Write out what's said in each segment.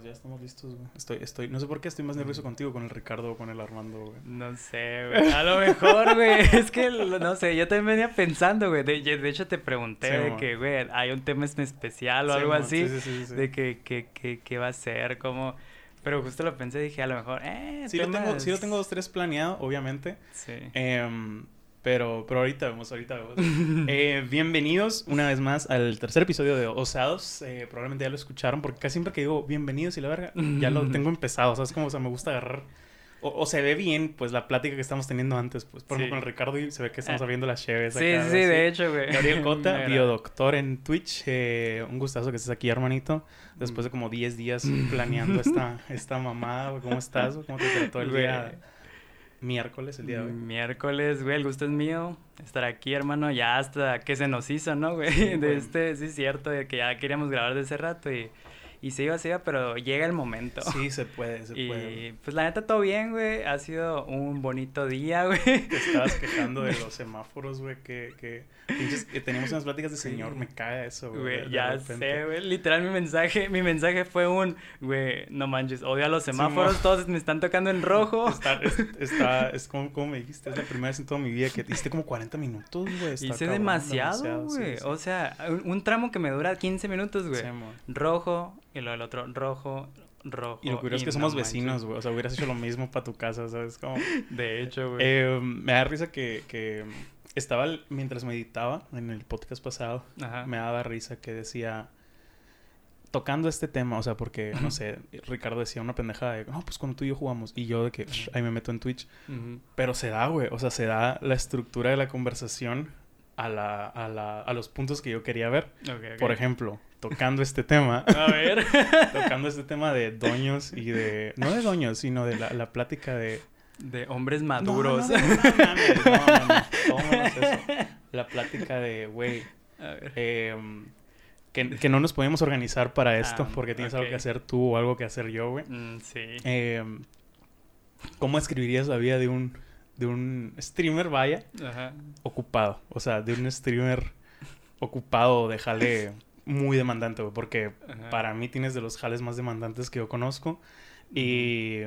pues ya estamos listos, güey. Estoy, estoy, no sé por qué estoy más nervioso contigo, con el Ricardo o con el Armando, güey. No sé, güey. A lo mejor, güey. Es que, no sé, yo también venía pensando, güey. De, de hecho, te pregunté Sí, de que, güey, hay un tema especial o Sí, algo así. Sí, sí, sí, sí. De que, que, que, que va a ser, como... Pero justo lo pensé, dije, a lo mejor, eh, Sí, lo tengo, temas- sí lo tengo dos, tres planeado, obviamente. Sí. Em, pero, pero ahorita vemos, ahorita vemos. Eh, bienvenidos una vez más al tercer episodio de Osados. Eh, probablemente ya lo escucharon, porque casi siempre que digo bienvenidos y la verga, ya lo tengo empezado. ¿Sabes cómo? O sea, me gusta agarrar. O, o se ve bien, pues, la plática que estamos teniendo antes. Pues, por Sí. ejemplo, con el Ricardo y se ve que estamos Ah. abriendo las cheves. Sí, acá, sí, así. de hecho, güey. Gabriel Cota, biodoctor en Twitch. Eh, un gustazo que estés aquí, hermanito. Después de como 10 días planeando esta, esta mamada, güey. ¿Cómo estás? ¿Cómo te trató el día miércoles, el día de hoy? Miércoles, güey, el gusto es mío. Estar aquí, hermano, ya hasta que se nos hizo, ¿no, güey? Sí, de güey. este, sí, es cierto, de que ya queríamos grabar de ese rato y, y se iba, se iba, pero llega el momento. Sí, se puede, se puede. Y pues la neta todo bien, güey. Ha sido un bonito día, güey. Te estabas quejando de los semáforos, güey, que, que, pinches- que teníamos unas pláticas de señor, Sí. me caga eso, güey. ya sé, güey. Literal, mi mensaje, mi mensaje fue un, güey, no manches, odio a los semáforos, mo. todos me están tocando en rojo. Está, es, está, es como, como me dijiste, es la primera vez en toda mi vida que hiciste como 40 minutos, güey. Hice cabrón, demasiado, sí, güey. sí. O sea, un, un tramo que me dura 15 minutos, güey. Sí, rojo, y lo del otro, rojo, rojo. Y lo curioso es que no somos manches. vecinos, güey. O sea, hubieras hecho lo mismo para tu casa, ¿sabes? Como... De hecho, güey. Eh, me da risa que, que estaba, el- mientras meditaba en el podcast pasado, Ajá. me daba risa que decía, tocando este tema, o sea, porque, no sé, Ricardo decía una pendejada de, no, pues cuando tú y yo jugamos, y yo de que, "Shh, ahí me meto en Twitch, pero se da, güey, o sea, se da la estructura de la conversación a, la, a, la, a los puntos que yo quería ver. Por ejemplo, tocando este tema, A ver. tocando este tema de doños y de, no de doños, sino de la, la plática de... De hombres maduros. No, no, no, no, eso. La plática de, güey, A ver. eh, que, que no nos podemos organizar para esto Ah, porque tienes algo que hacer tú o algo que hacer yo, güey. Mm, sí. Eh, ¿Cómo escribirías la vida de un, de un streamer, vaya, Ajá. ocupado? O sea, de un streamer ocupado de jale muy demandante, güey, porque Ajá. para mí tienes de los jales más demandantes que yo conozco. Y,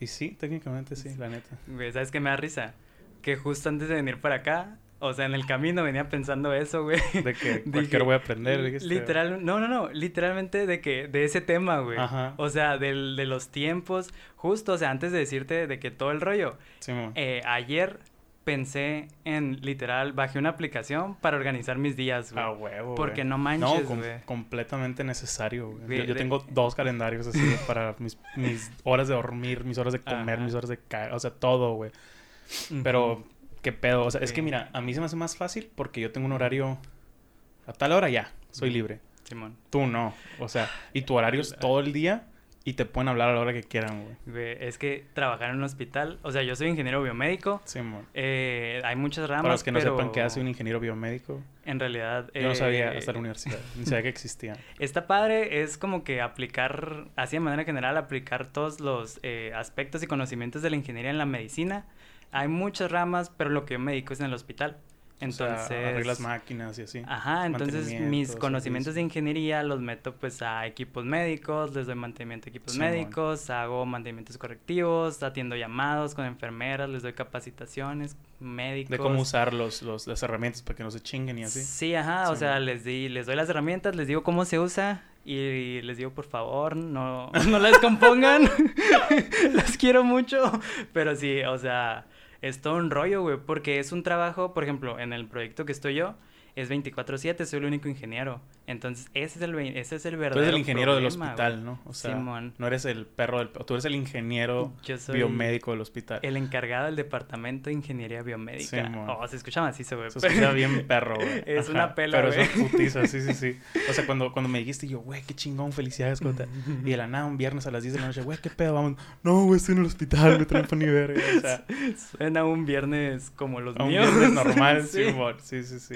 y sí, técnicamente sí, la neta. Güey, ¿sabes qué me da risa? Que justo antes de venir para acá, o sea, en el camino venía pensando eso, güey. De que cualquier voy a aprender. dijiste. Literal, no, no, no, literalmente de que, de ese tema, güey. Ajá. O sea, del, de los tiempos, justo, o sea, antes de decirte de que todo el rollo, Simón. eh, ayer pensé en, literal, bajé una aplicación para organizar mis días, güey. A huevo. Porque no manches, com- güey. completamente necesario, güey. Yo, tengo dos calendarios así para mis, mis horas de dormir, mis horas de comer, Ajá. mis horas de caer, o sea, todo, güey. Pero. ¿Qué pedo? O sea, es que mira, a mí se me hace más fácil porque yo tengo un horario a tal hora ya, soy libre. Simón. Tú no. O sea, y tu horario es todo el día y te pueden hablar a la hora que quieran, güey. Güey, es que trabajar en un hospital, o sea, yo soy ingeniero biomédico, Simón. eh, hay muchas ramas, Para los que no pero sepan qué hace un ingeniero biomédico, En realidad... yo no sabía eh, hasta la universidad, ni sabía que existía. Está padre, es como que aplicar, así de manera general, aplicar todos los eh, aspectos y conocimientos de la ingeniería en la medicina. Hay muchas ramas, pero lo que yo me dedico es en el hospital. Entonces... o sea, arreglas máquinas y así. Ajá, entonces mis conocimientos de ingeniería los meto pues a equipos médicos, les doy mantenimiento a equipos médicos, hago mantenimientos correctivos, atiendo llamados con enfermeras, les doy capacitaciones médicos. De cómo usar los, los, las herramientas para que no se chinguen y así. Sí, ajá, o sea, man. les di, les doy las herramientas, les digo cómo se usa y les digo, por favor, no, no la descompongan. Las quiero mucho. Pero sí, o sea, es todo un rollo, güey, porque es un trabajo, por ejemplo, en el proyecto que estoy yo, es 24/7, soy el único ingeniero. Entonces, ese es el, ese es el Tú verdadero eres el ingeniero del hospital. ¿no? O sea, Simón. no eres el perro del... Tú eres el ingeniero Yo soy biomédico del hospital. el encargado del departamento de ingeniería biomédica. Simón. oh, se escucha macizo, güey. Se escucha bien perro, güey. Es una pela, Pero güey. es una putiza, sí, sí, sí. O sea, cuando, cuando me dijiste, yo, güey, qué chingón, felicidades, Cota. Y de la nada, un viernes a las 10 de la noche, güey, qué pedo, vamos. No, güey, estoy en el hospital, me traen pa' ni verga. O sea, Suena un viernes como los a un míos. viernes normal, Sí. sí, amor. Sí, sí, sí.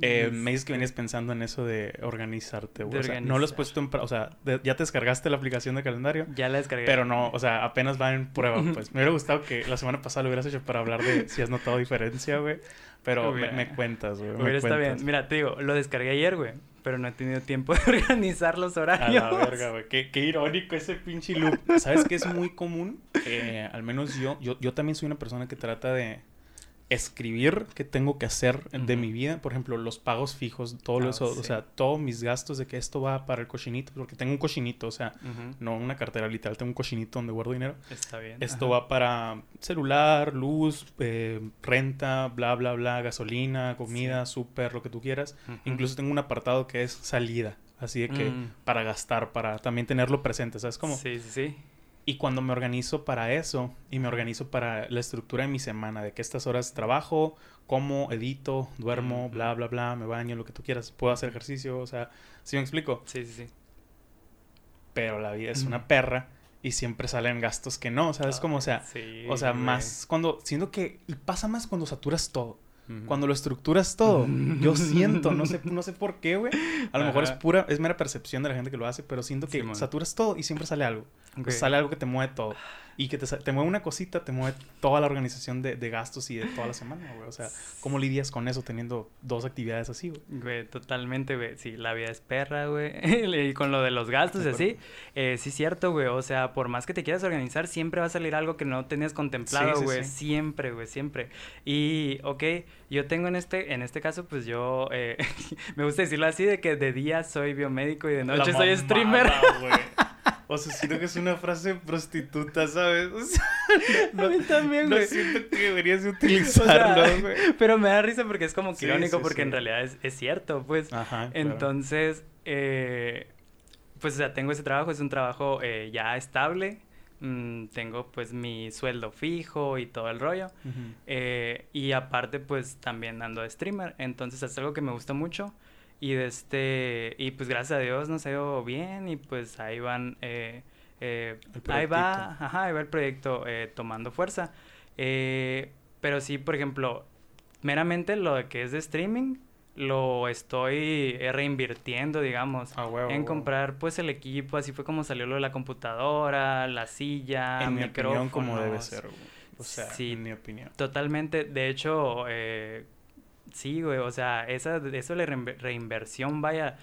Eh, me dices que venías pensando en eso de, organizarte, güey. O sea, no lo has puesto en... O sea, de- ya te descargaste la aplicación de calendario. Ya la descargué. Pero no, o sea, apenas va en prueba, pues. Me hubiera gustado que la semana pasada lo hubieras hecho para hablar de si has notado diferencia, güey. Pero me, cuentas, güey. Hubiera está bien. Mira, te digo, lo descargué ayer, güey. Pero no he tenido tiempo de organizar los A horarios. la verga, güey. Qué, qué irónico ese pinche loop. ¿Sabes qué es muy común? Eh, al menos yo, yo, yo también soy una persona que trata de escribir qué tengo que hacer de mi vida. Por ejemplo, los pagos fijos, todo Ah, eso, o sea, todos mis gastos de que esto va para el cochinito, porque tengo un cochinito, o sea, no una cartera literal, tengo un cochinito donde guardo dinero. Está bien. Esto ajá. va para celular, luz, eh, renta, bla, bla, bla, gasolina, comida, súper, lo que tú quieras. Incluso tengo un apartado que es salida, así de que Mm. para gastar, para también tenerlo presente, ¿sabes cómo? Sí, sí, sí. Y cuando me organizo para eso y me organizo para la estructura de mi semana, de que estas horas trabajo, como, edito, duermo, bla, bla, bla, me baño, lo que tú quieras, puedo hacer ejercicio, o sea, ¿sí me explico? Sí, sí, sí. Pero la vida es una perra y siempre salen gastos que no, ¿sabes cómo? O sea, Sí, o sea, más cuando, siento que, y pasa más cuando saturas todo. Cuando lo estructuras todo, yo siento, no sé, no sé por qué, güey. A lo mejor es Ajá. pura, es mera percepción de la gente que lo hace, pero siento que Simón. saturas todo y siempre sale algo. O Ok. sale algo que te mueve todo. Y que te, te mueve una cosita, te mueve toda la organización de, de gastos y de toda la semana, güey. O sea, ¿cómo lidias con eso teniendo dos actividades así, güey? Güey, totalmente, güey. Sí, la vida es perra, güey. y con lo de los gastos y así, eh, sí cierto, güey. O sea, por más que te quieras organizar, siempre va a salir algo que no tenías contemplado, Sí, sí, güey. sí. Siempre, güey, siempre. Y, ok, yo tengo en este, en este caso, pues yo, eh, me gusta decirlo así, de que de día soy biomédico y de noche La soy mamada, streamer. güey. O sea, siento que es una frase prostituta, ¿sabes? O sea, A mí también, no güey. siento que deberías de O sea, utilizarlo, güey. Pero me da risa porque es como que Sí, irónico, sí, porque en realidad es, es cierto, pues. Ajá. claro. Entonces, eh, pues, o sea, tengo ese trabajo, es un trabajo eh, ya estable. Mm, tengo, pues, mi sueldo fijo y todo el rollo. Eh, y aparte, pues, también ando de streamer. Entonces, es algo que me gusta mucho. Y de este, y pues, gracias a Dios nos ha ido bien. Y pues, ahí van, eh, eh, ahí va, ajá, ahí va el proyecto eh, tomando fuerza. Eh, pero sí, por ejemplo, meramente lo que es de streaming, lo estoy eh, reinvirtiendo, digamos, Ah, huevo, en huevo. comprar pues el equipo, así fue como salió lo de la computadora, la silla, En mi opinión, como debe ser, güey. O sea, Sí. en mi opinión. Totalmente, de hecho, eh, sí, güey, o sea, esa, eso de la reinver- reinversión, vaya,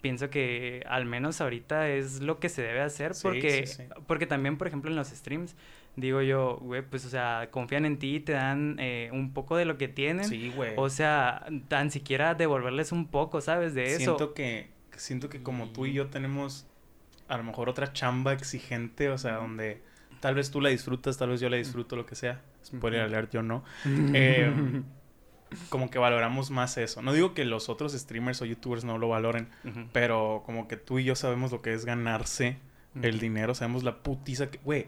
pienso que al menos ahorita es lo que se debe hacer Sí, porque, sí, sí. porque también, por ejemplo, en los streams, digo yo, güey, pues, o sea, confían en ti, te dan eh, un poco de lo que tienen, Sí, güey. o sea, tan siquiera devolverles un poco, ¿sabes? De eso. Siento que, siento que como tú y yo tenemos a lo mejor otra chamba exigente, o sea, donde tal vez tú la disfrutas, tal vez yo la disfruto, lo que sea. Spoiler alert, yo no. Eh, como que valoramos más eso. No digo que los otros streamers o youtubers no lo valoren, pero como que tú y yo sabemos lo que es ganarse el dinero, sabemos la putiza que, güey.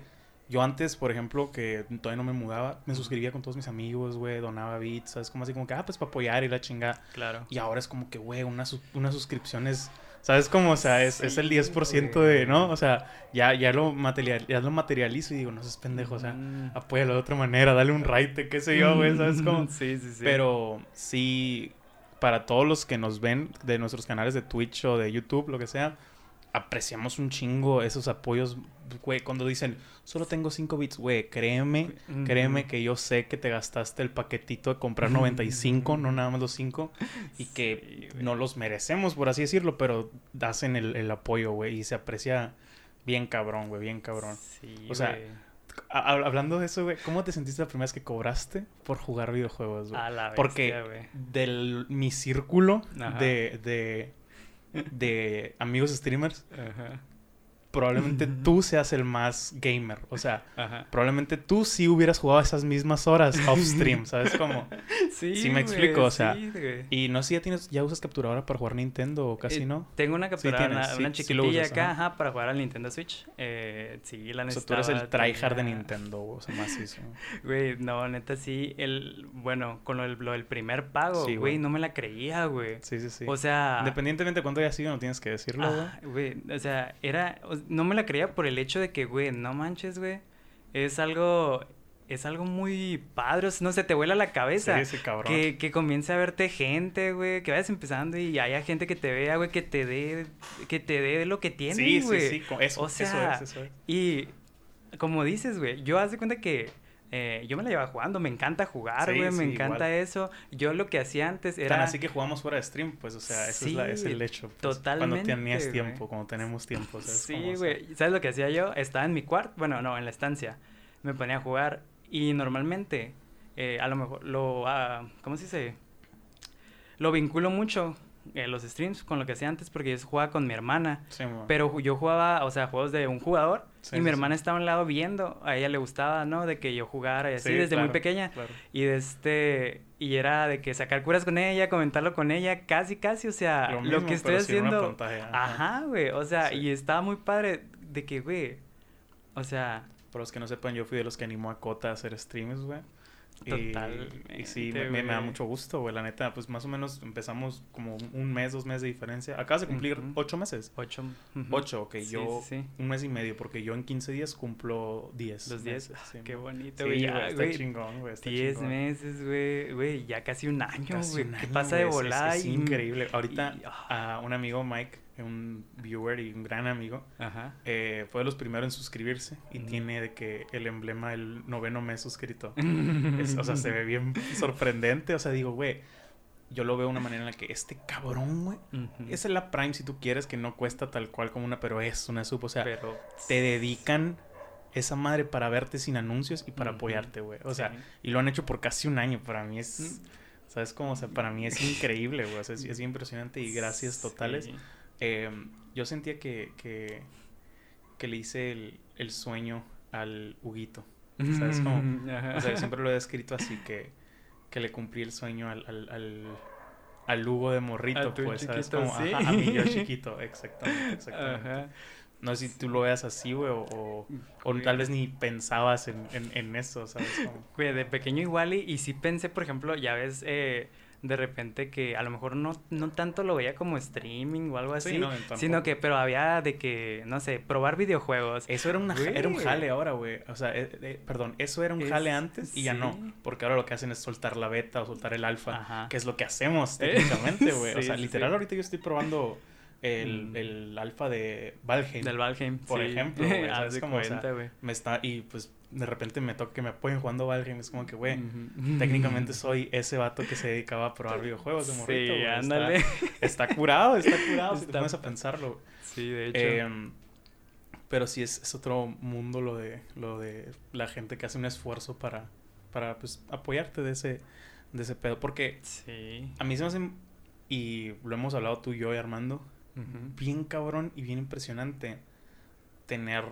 Yo antes, por ejemplo, que todavía no me mudaba, me suscribía con todos mis amigos, güey, donaba bits, ¿sabes? Como así, como que, ah, pues para apoyar y la chingada. Claro. Y ahora es como que, güey, una, una suscripción es, ¿sabes cómo? O sea, es, es el Sí, 10% de, ¿no? O sea, ya, ya, lo material, ya lo materializo y digo, no seas pendejo, o sea, Mm. apóyalo de otra manera, dale un raite, qué sé yo, güey, ¿sabes cómo? Sí, sí, sí. Pero sí, para todos los que nos ven de nuestros canales de Twitch o de YouTube, lo que sea, apreciamos un chingo esos apoyos, güey, cuando dicen, solo tengo 5 bits, güey, créeme, créeme que yo sé que te gastaste el paquetito de comprar 95, no nada más los 5, y que Sí, no los merecemos, por así decirlo, pero hacen el, el apoyo, güey, y se aprecia bien cabrón, güey, bien cabrón. Sí, O sea, hablando de eso, güey, ¿cómo te sentiste la primera vez que cobraste por jugar videojuegos, güey? A la Porque bestia, güey. del mi círculo de, de, de amigos streamers, Ajá. Probablemente tú seas el más gamer. O sea, Ajá. probablemente tú sí hubieras jugado esas mismas horas off stream, ¿sabes cómo? Sí, Sí me explico, o sea, sí. Y no sé si ya tienes, ya usas capturadora para jugar Nintendo o casi Eh, no. Tengo una capturadora, tienes, una, sí, una sí chiquitilla usas, acá, ajá. ajá, para jugar al Nintendo Switch. Eh, sí, la O sea, necesitaba. tú eres el tryhard de Nintendo, o sea, macizo. Güey, no, neta, sí. El, bueno, con lo del, lo del primer pago, Sí, güey, güey. no me la creía, güey. Sí, sí, sí. O sea... Independientemente de cuánto haya sido, no tienes que decirlo, güey. ah, güey, o sea, era... o- No me la creía por el hecho de que, güey, no manches, güey. Es algo... es algo muy padre, no sé, te vuela la cabeza. Sí, sí, cabrón. Que, que comience a verte gente, güey, que vayas empezando y haya gente que te vea, güey, que te dé, que te dé lo que tienes, Sí, güey. sí, sí, co- eso, O eso sea, es, eso es. Y como dices, güey, yo haz de cuenta que eh, yo me la llevaba jugando, me encanta jugar, Sí, güey, me encanta igual. eso. Yo lo que hacía antes era... Tan así que jugamos fuera de stream, pues, o sea, ese es, la- es el hecho. pues, Cuando totalmente, tenías güey. tiempo, cuando tenemos tiempo, ¿sabes? Sí, güey. ¿Sabes lo que hacía yo? Estaba en mi cuarto, bueno, no, en la estancia. Me ponía a jugar y normalmente, eh, a lo mejor, lo, ah, ¿cómo se dice? Lo vinculo mucho, eh, los streams, con lo que hacía antes porque yo jugaba con mi hermana. sí, Pero yo jugaba, o sea, juegos de un jugador Sí, y mi hermana estaba a un lado viendo. A ella le gustaba, ¿no? De que yo jugara y así Sí, desde muy pequeña. claro. Y de este, y era de que sacar curas con ella, comentarlo con ella, casi, casi, o sea, Lo lo, mismo, que estoy haciendo. ajá. Ajá, güey, o sea, Sí. y estaba muy padre de que, güey, o sea, Para los que no sepan, yo fui de los que animó a Cota a hacer streams, güey. Y- Totalmente, Y, sí, me, me- da güey. mucho gusto, güey. La neta, pues más o menos empezamos como un- mes, dos meses de diferencia. Acabas de cumplir Ujú. ocho meses. ocho. ujú. Ocho, ok. Sí, yo sí, un mes y medio, porque yo en 15 días cumplo 10. Los 10, meses, sí, qué bonito, güey, güey, ya, está güey, chingón, güey. está 10 chingón. meses, güey, güey, ya casi un año, Casi güey, un ¿qué año, pasa de güey, es- es- volar? Es, y- increíble. Ahorita, y- ah. a un amigo, Mike, un viewer y un gran amigo, Ajá. eh, fue de los primeros en suscribirse y Ujú. tiene de que el emblema del noveno mes suscrito. Es- o sea, se ve bien sorprendente. O sea, digo, güey, yo lo veo de una manera en la que este cabrón, güey, esa es la Prime si tú quieres, que no cuesta tal cual como una, pero es una sub. O sea, Pero te dedican esa madre para verte sin anuncios y para apoyarte, güey. O sea, Sí. y lo han hecho por casi un año. Para mí es, ¿sabes cómo? O sea, para mí es increíble, güey. O sea, es, es impresionante y gracias totales. Sí. Eh, yo sentía que, que, que le hice el, el sueño al Huguito. ¿Sabes cómo? Ajá. O sea, siempre lo he descrito así que, que le cumplí el sueño al, al, al, al Hugo de morrito, pues, ¿sabes? Como, sí. ajá, a mí yo chiquito, exactamente, exactamente. Ajá. No sé si tú lo veas así, güey, o, o, o tal vez ni pensabas en, en, en eso, ¿sabes? Como, Güey, de pequeño igual y, y sí pensé, por ejemplo, ya ves, eh, de repente que a lo mejor no, no tanto lo veía como streaming o algo así, Sí, no, tampoco. sino que, pero había de que, no sé, probar videojuegos. Eso era, una, era un jale ahora, güey. O sea, eh, eh, perdón, eso era un Es- jale antes y ya no. Porque ahora lo que hacen es soltar la beta o soltar el alfa, Ajá. que es lo que hacemos técnicamente, güey. o sea, literal, ahorita yo estoy probando el, Mm. el alfa de Valheim. Del Valheim. Por ejemplo. Me está, y pues de repente me toca que me apoyen jugando Valheim. Es como que, güey, técnicamente soy ese vato que se dedicaba a probar videojuegos de morrito, Sí. Está- ándale. Está, curado, está curado si te pones a pensarlo. Sí, de hecho. Em, pero sí es, es otro mundo lo de lo de la gente que hace un esfuerzo para para pues apoyarte de ese de ese pedo porque sí. a mí se me hace y lo hemos hablado tú y yo y Armando bien cabrón y bien impresionante tener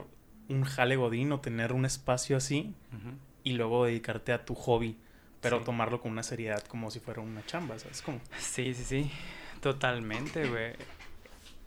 un jale godín o tener un espacio así y luego dedicarte a tu hobby pero Sí. tomarlo con una seriedad como si fuera una chamba sabes como Sí, sí, sí. Totalmente, güey.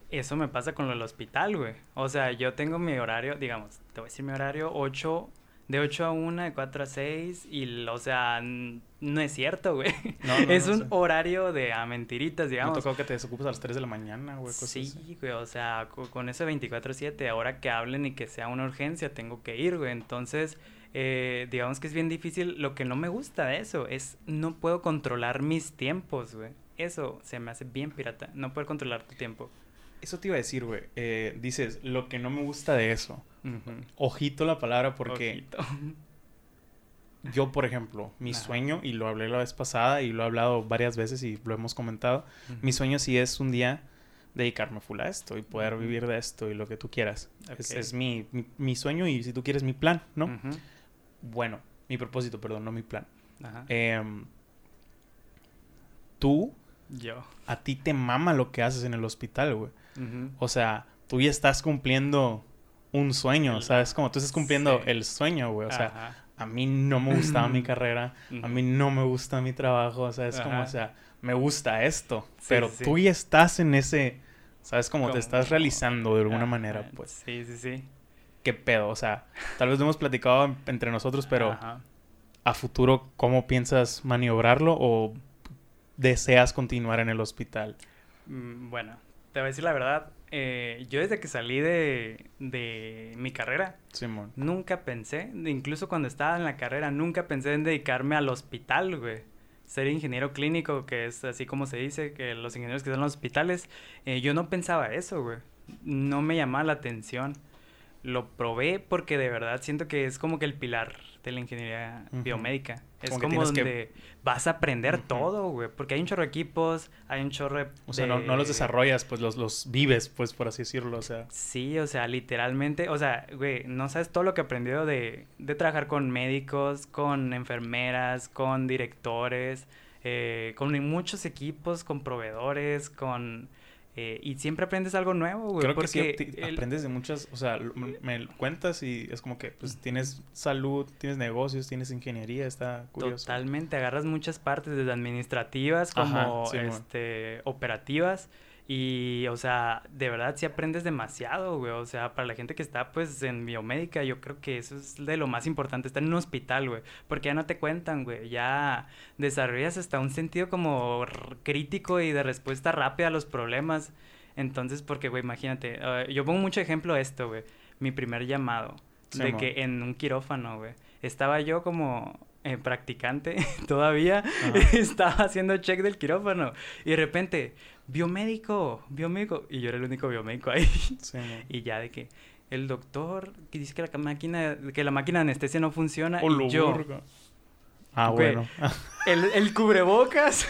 Eso me pasa con lo del hospital, güey. O sea, yo tengo mi horario, digamos, te voy a decir mi horario 8, de 8 a 1, de 4 a 6, y, o sea, no es cierto, güey. No, no, es no un sé. horario de a mentiritas, me digamos. tocó que te desocupes a las 3 de la mañana güey cosas así. Sí, güey, o sea, co- con ese 24/7, ahora que hablen y que sea una urgencia, tengo que ir, güey. Entonces, eh, digamos que es bien difícil. Lo que no me gusta de eso es no puedo controlar mis tiempos, güey. Eso se me hace bien pirata, no poder controlar tu tiempo. Eso te iba a decir, güey. Eh, dices, lo que no me gusta de eso. Ojito la palabra porque Ojito. yo, por ejemplo, mi sueño, y lo hablé la vez pasada y lo he hablado varias veces y lo hemos comentado, mi sueño sí es un día dedicarme full a esto y poder vivir de esto y lo que tú quieras. Es, es mi, mi, mi sueño y si tú quieres mi plan, ¿no? Bueno, mi propósito, perdón, no mi plan. Ajá. Em, tú, Yo. a ti te mama lo que haces en el hospital, güey. O sea, tú ya estás cumpliendo un sueño, El- ¿sabes? Como tú estás cumpliendo Sí. el sueño, güey. O sea, Ajá. a mí no me gustaba mi carrera, a mí no me gusta mi trabajo, o sea, es como, o sea, me gusta esto, Sí, pero sí, tú ya estás en ese, ¿sabes? Como te Como- estás realizando de alguna Ajá, manera, pues, Sí, sí, sí. ¿qué pedo? O sea, tal vez lo hemos platicado en- entre nosotros, pero Ajá. a futuro, ¿cómo piensas maniobrarlo o deseas continuar en el hospital? Mm, Bueno, te voy a decir la verdad. Eh, yo desde que salí de, de mi carrera, Simón. nunca pensé, incluso cuando estaba en la carrera, nunca pensé en dedicarme al hospital, güey. Ser ingeniero clínico, que es así como se dice, que los ingenieros que están en los hospitales, eh, yo no pensaba eso, güey. No me llamaba la atención. Lo probé porque de verdad siento que es como que el pilar de la ingeniería biomédica. Es Como como, que- donde vas a aprender todo, güey. Porque hay un chorro de equipos, hay un chorro de... O sea, no, no los de- desarrollas, pues los, los vives, pues por así decirlo. O sea, Sí, o sea, literalmente, o sea, güey, no sabes todo lo que he aprendido de, de trabajar con médicos, con enfermeras, con directores, eh, con muchos equipos, con proveedores, con... eh, y siempre aprendes algo nuevo, güey, creo que porque sí te- el- aprendes de muchas, o sea, me, cuentas y es como que pues tienes salud, tienes negocios, tienes ingeniería, está curioso. Totalmente, agarras muchas partes, desde administrativas Ajá, como sí, este, operativas. Y, o sea, de verdad sí aprendes demasiado, güey. O sea, para la gente que está, pues, en biomédica, yo creo que eso es de lo más importante, estar en un hospital, güey. Porque ya no te cuentan, güey. Ya desarrollas hasta un sentido como crítico y de respuesta rápida a los problemas. Entonces, porque, güey, imagínate, eh, yo pongo mucho ejemplo a esto, güey. Mi primer llamado, Sí, de que en un quirófano, güey. Estaba yo como eh, practicante todavía, Ajá. estaba haciendo check del quirófano y de repente, biomédico, biomédico, y yo era el único biomédico ahí. Sí, y ya de que el doctor que dice que la máquina, que la máquina de anestesia no funciona Oh, y yo. Ah, Güey, bueno. el, el cubrebocas,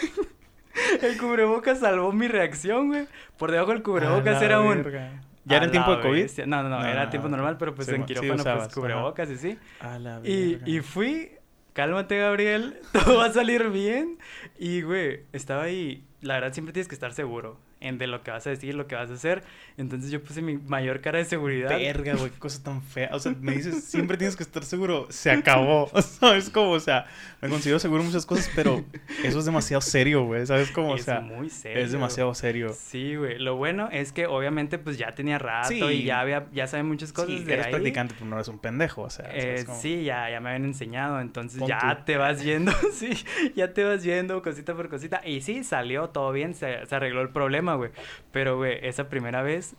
el cubrebocas salvó mi reacción, güey. Por debajo del cubrebocas era un... verga. ¿Ya "A era en tiempo de COVID? bestia". No, no, no, era no, tiempo no. normal, pero pues Sí, en sí quirófano usabas, pues ajá. cubrebocas y sí. A la Y, y fui, cálmate Gabriel, todo va a salir bien. Y güey, estaba ahí, la verdad siempre tienes que estar seguro en de lo que vas a decir, lo que vas a hacer. Entonces yo puse mi mayor cara de seguridad. Verga, güey, qué cosa tan fea. O sea, me dices, siempre tienes que estar seguro. Se acabó. ¿Sabes cómo? O sea, me considero seguro muchas cosas, pero eso es demasiado serio, güey. ¿Sabes cómo? O es sea, muy serio. es demasiado serio. Sí, güey. Lo bueno es que obviamente pues ya tenía rato Sí. y ya había, ya sabe muchas cosas Sí, de eres ahí. practicante, pero no eres un pendejo, o sea. ¿sabes Eh, sí, ya, ya me habían enseñado, entonces Pon ya tú. te vas yendo, sí, ya te vas yendo cosita por cosita. Y sí, salió todo bien, se, se arregló el problema, güey. Pero, güey, esa primera vez,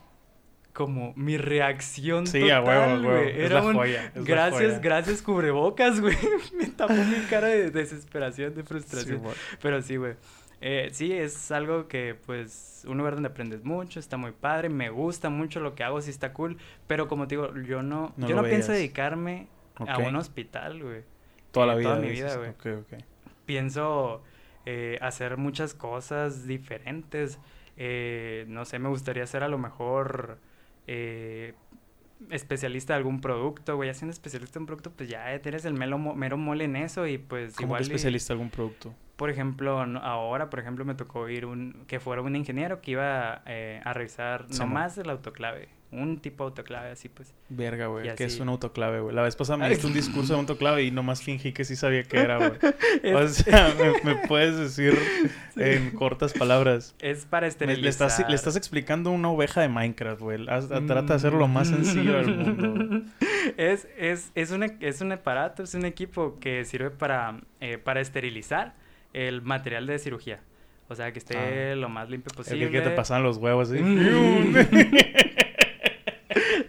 como mi reacción Sí, a total, a huevo. güey, era la un joya, la gracias, joya. gracias cubrebocas, güey. me tapó mi cara de desesperación, de Sí, frustración. güey. Pero sí, güey. Eh, sí, es algo que, pues, un lugar donde aprendes mucho, está muy padre, me gusta mucho lo que hago, sí está cool, pero como te digo, yo no, No yo no pienso veías. dedicarme a Ok. un hospital, güey. Toda la eh, vida. toda mi vida, güey. Ok, ok. Pienso eh, hacer muchas cosas diferentes, eh, no sé, me gustaría ser a lo mejor eh, especialista de algún producto, güey, haciendo especialista en un producto, pues ya eres el mero, mo- mero mole en eso y pues ¿Cómo igual... que especialista en algún producto? Por ejemplo, ahora, por ejemplo, me tocó ir un, que fuera un ingeniero que iba eh, a revisar Sí, nomás el autoclave, un tipo de autoclave así pues. Verga, güey. Y ¿Qué es así. un autoclave, güey? La vez pasada me diste un discurso de autoclave y nomás fingí que sí sabía qué era, güey. O sea, me, me puedes decir en cortas palabras. Es para esterilizar. le, estás, le estás explicando una oveja de Minecraft, güey. Haz- Trata de hacerlo lo más sencillo del mundo. es, es, es, un, es un aparato, es un equipo que sirve para, eh, para esterilizar el material de cirugía. O sea, que esté Ah. lo más limpio posible. que te pasan los huevos, ¿sí?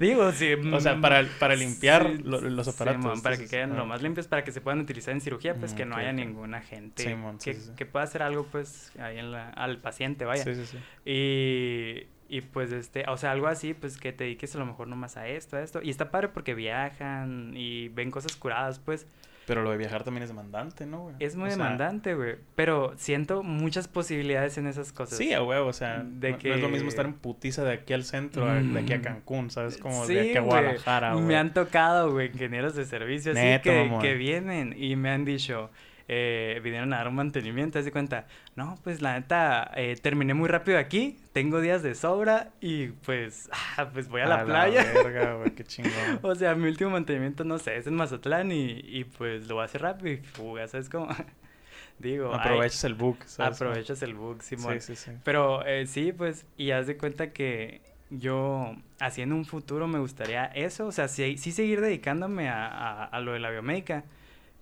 Digo, sí. o sea, mm, para, para limpiar sí, lo- los aparatos. Simón, para que queden ah. lo más limpios, para que se puedan utilizar en cirugía, pues Mm, que no haya agente Simón, sí, que, sí, sí. que pueda hacer algo, pues, ahí en la, al paciente, vaya. Sí, sí, sí. Y, y pues, este, o sea, algo así, pues, que te dediques a lo mejor nomás a esto, a esto. Y está padre porque viajan y ven cosas curadas, pues. Pero lo de viajar también es demandante, ¿no, güey? Es muy O sea, demandante, güey. Pero siento muchas posibilidades en esas cosas. Sí, a huevo, o sea, De no, no es lo mismo que- estar en putiza de aquí al centro, de aquí a Mm. Cancún, ¿sabes? Como Sí, de aquí a güey. Guadalajara, güey. Me han tocado, güey, ingenieros de servicio así que, que vienen y me han dicho, eh, vinieron a dar un mantenimiento, haz de cuenta, no, pues la neta, eh, terminé muy rápido aquí, tengo días de sobra y pues, ah, pues voy a la playa. verga, güey, qué chingón. o sea, mi último mantenimiento, no sé, es en Mazatlán y, y pues lo voy a hacer rápido y fuga, ¿sabes cómo? Digo, ay, Aprovechas el book, ¿sabes? aprovechas el bug, Simón. Sí, sí, sí. Pero eh, sí, pues, y haz de cuenta que yo, así en un futuro, me gustaría eso, o sea, sí, sí seguir dedicándome a, a- a lo de la biomédica,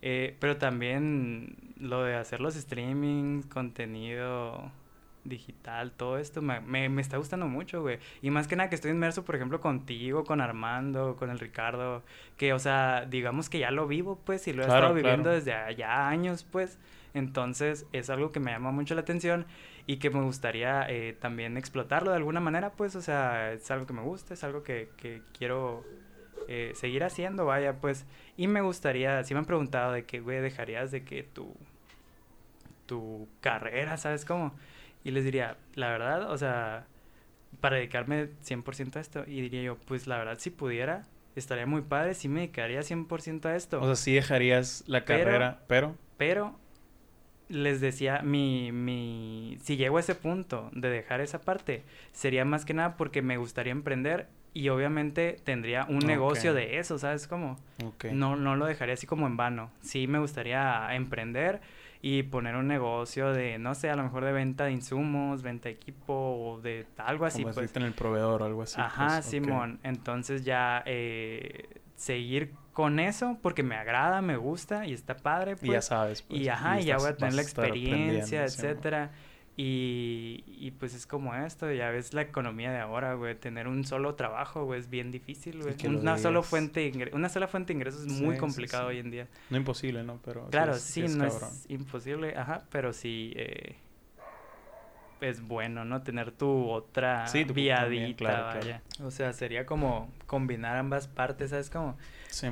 eh, pero también lo de hacer los streamings, contenido, digital, todo esto me, me, me, está gustando mucho, güey. Y más que nada que estoy inmerso, por ejemplo, contigo, con Armando, con el Ricardo, que, o sea, digamos que ya lo vivo, pues, y lo he estado viviendo desde allá años, pues. Entonces, es algo que me llama mucho la atención y que me gustaría eh, también explotarlo de alguna manera, pues, o sea, es algo que me gusta, es algo que, que quiero eh, seguir haciendo, vaya, pues. Y me gustaría, si me han preguntado de que, güey, dejarías de que tu, tu carrera, ¿sabes cómo? Y les diría, la verdad, o sea, para dedicarme 100% a esto, y diría yo, pues la verdad, si pudiera, estaría muy padre, sí me dedicaría 100% a esto. O sea, sí dejarías la carrera, pero... Pero, les decía, mi, mi, si llego a ese punto de dejar esa parte, sería más que nada porque me gustaría emprender y obviamente tendría un negocio de eso, ¿sabes cómo? No, no lo dejaría así como en vano. Sí me gustaría emprender y poner un negocio de, no sé, a lo mejor de venta de insumos, venta de equipo o de algo así. Como pues. en el proveedor o algo así. Ajá, pues, Simón. Entonces ya eh, seguir con eso porque me agrada, me gusta y está padre. Pues. Y ya pues. sabes. Pues, y ajá, y, ya voy a tener la experiencia, etcétera. Y, y, pues es como esto, ya ves la economía de ahora, güey, tener un solo trabajo, güey, es bien difícil, güey. Una, solo fuente una sola fuente de ingresos es muy complicado hoy en día. No imposible, ¿no? Pero claro, sí, no es imposible, ajá, pero sí eh, es bueno, ¿no? Tener tu otra viadita, vaya. O sea, sería como combinar ambas partes, ¿sabes? Como,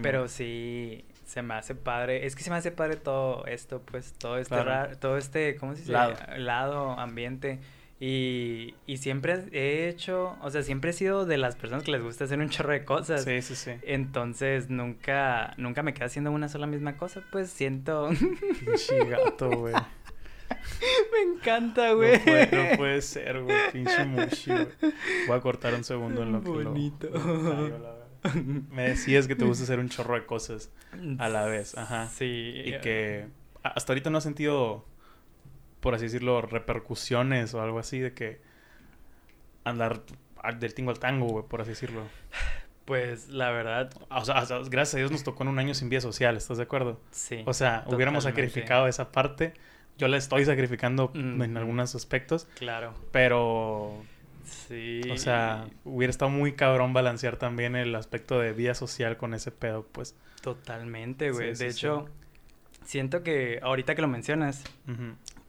pero sí, se me hace padre. Es que se me hace padre todo esto, pues, todo este todo este, ¿cómo se dice? Lado. Lado, ambiente. Y, y siempre he hecho, o sea, siempre he sido de las personas que les gusta hacer un chorro de cosas. Sí, sí, sí. Entonces, nunca, nunca me quedo haciendo una sola misma cosa, pues siento... Pinche gato, güey. me encanta, güey. No puede, ser, güey. Pinche mushi, güey. Voy a cortar un segundo en lo que Bonito. Me decías que te gusta hacer un chorro de cosas a la vez, ajá. Sí. Y que hasta ahorita no has sentido, por así decirlo, repercusiones o algo así de que andar del tingo al tango, güey, por así decirlo. Pues la verdad. O sea, gracias a Dios nos tocó en un año sin vía social, ¿estás de acuerdo? Sí. O sea, hubiéramos sacrificado esa parte. Yo la estoy sacrificando en algunos aspectos. Claro. Pero Sí. O sea, hubiera estado muy cabrón balancear también el aspecto de vida social con ese pedo, pues. Totalmente, güey. de hecho, siento que ahorita que lo mencionas,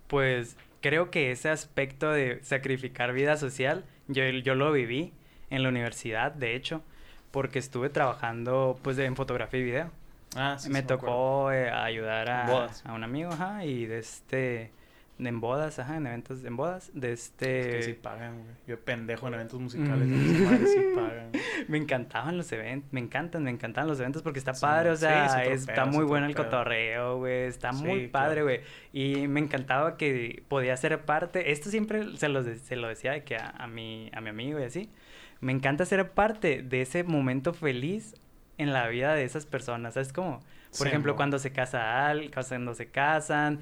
pues creo que ese aspecto de sacrificar vida social, yo, yo lo viví en la universidad, de hecho, porque estuve trabajando pues en fotografía y video. Ah, sí, me tocó eh, ayudar a, a, un amigo, ajá, y de este en bodas, ajá, en eventos en bodas, de este... Es que sí pagan, güey. Yo pendejo en eventos musicales, sí pagan. me encantaban los eventos, me encantan, me encantan los eventos porque está padre, o sea, está muy bueno el cotorreo, güey, está muy padre, güey. Y me encantaba que podía ser parte, esto siempre se lo, se lo decía de que a, a, mi, a mi amigo y así, me encanta ser parte de ese momento feliz en la vida de esas personas, ¿sabes cómo? Por ejemplo, cuando se casa al, cuando se casan,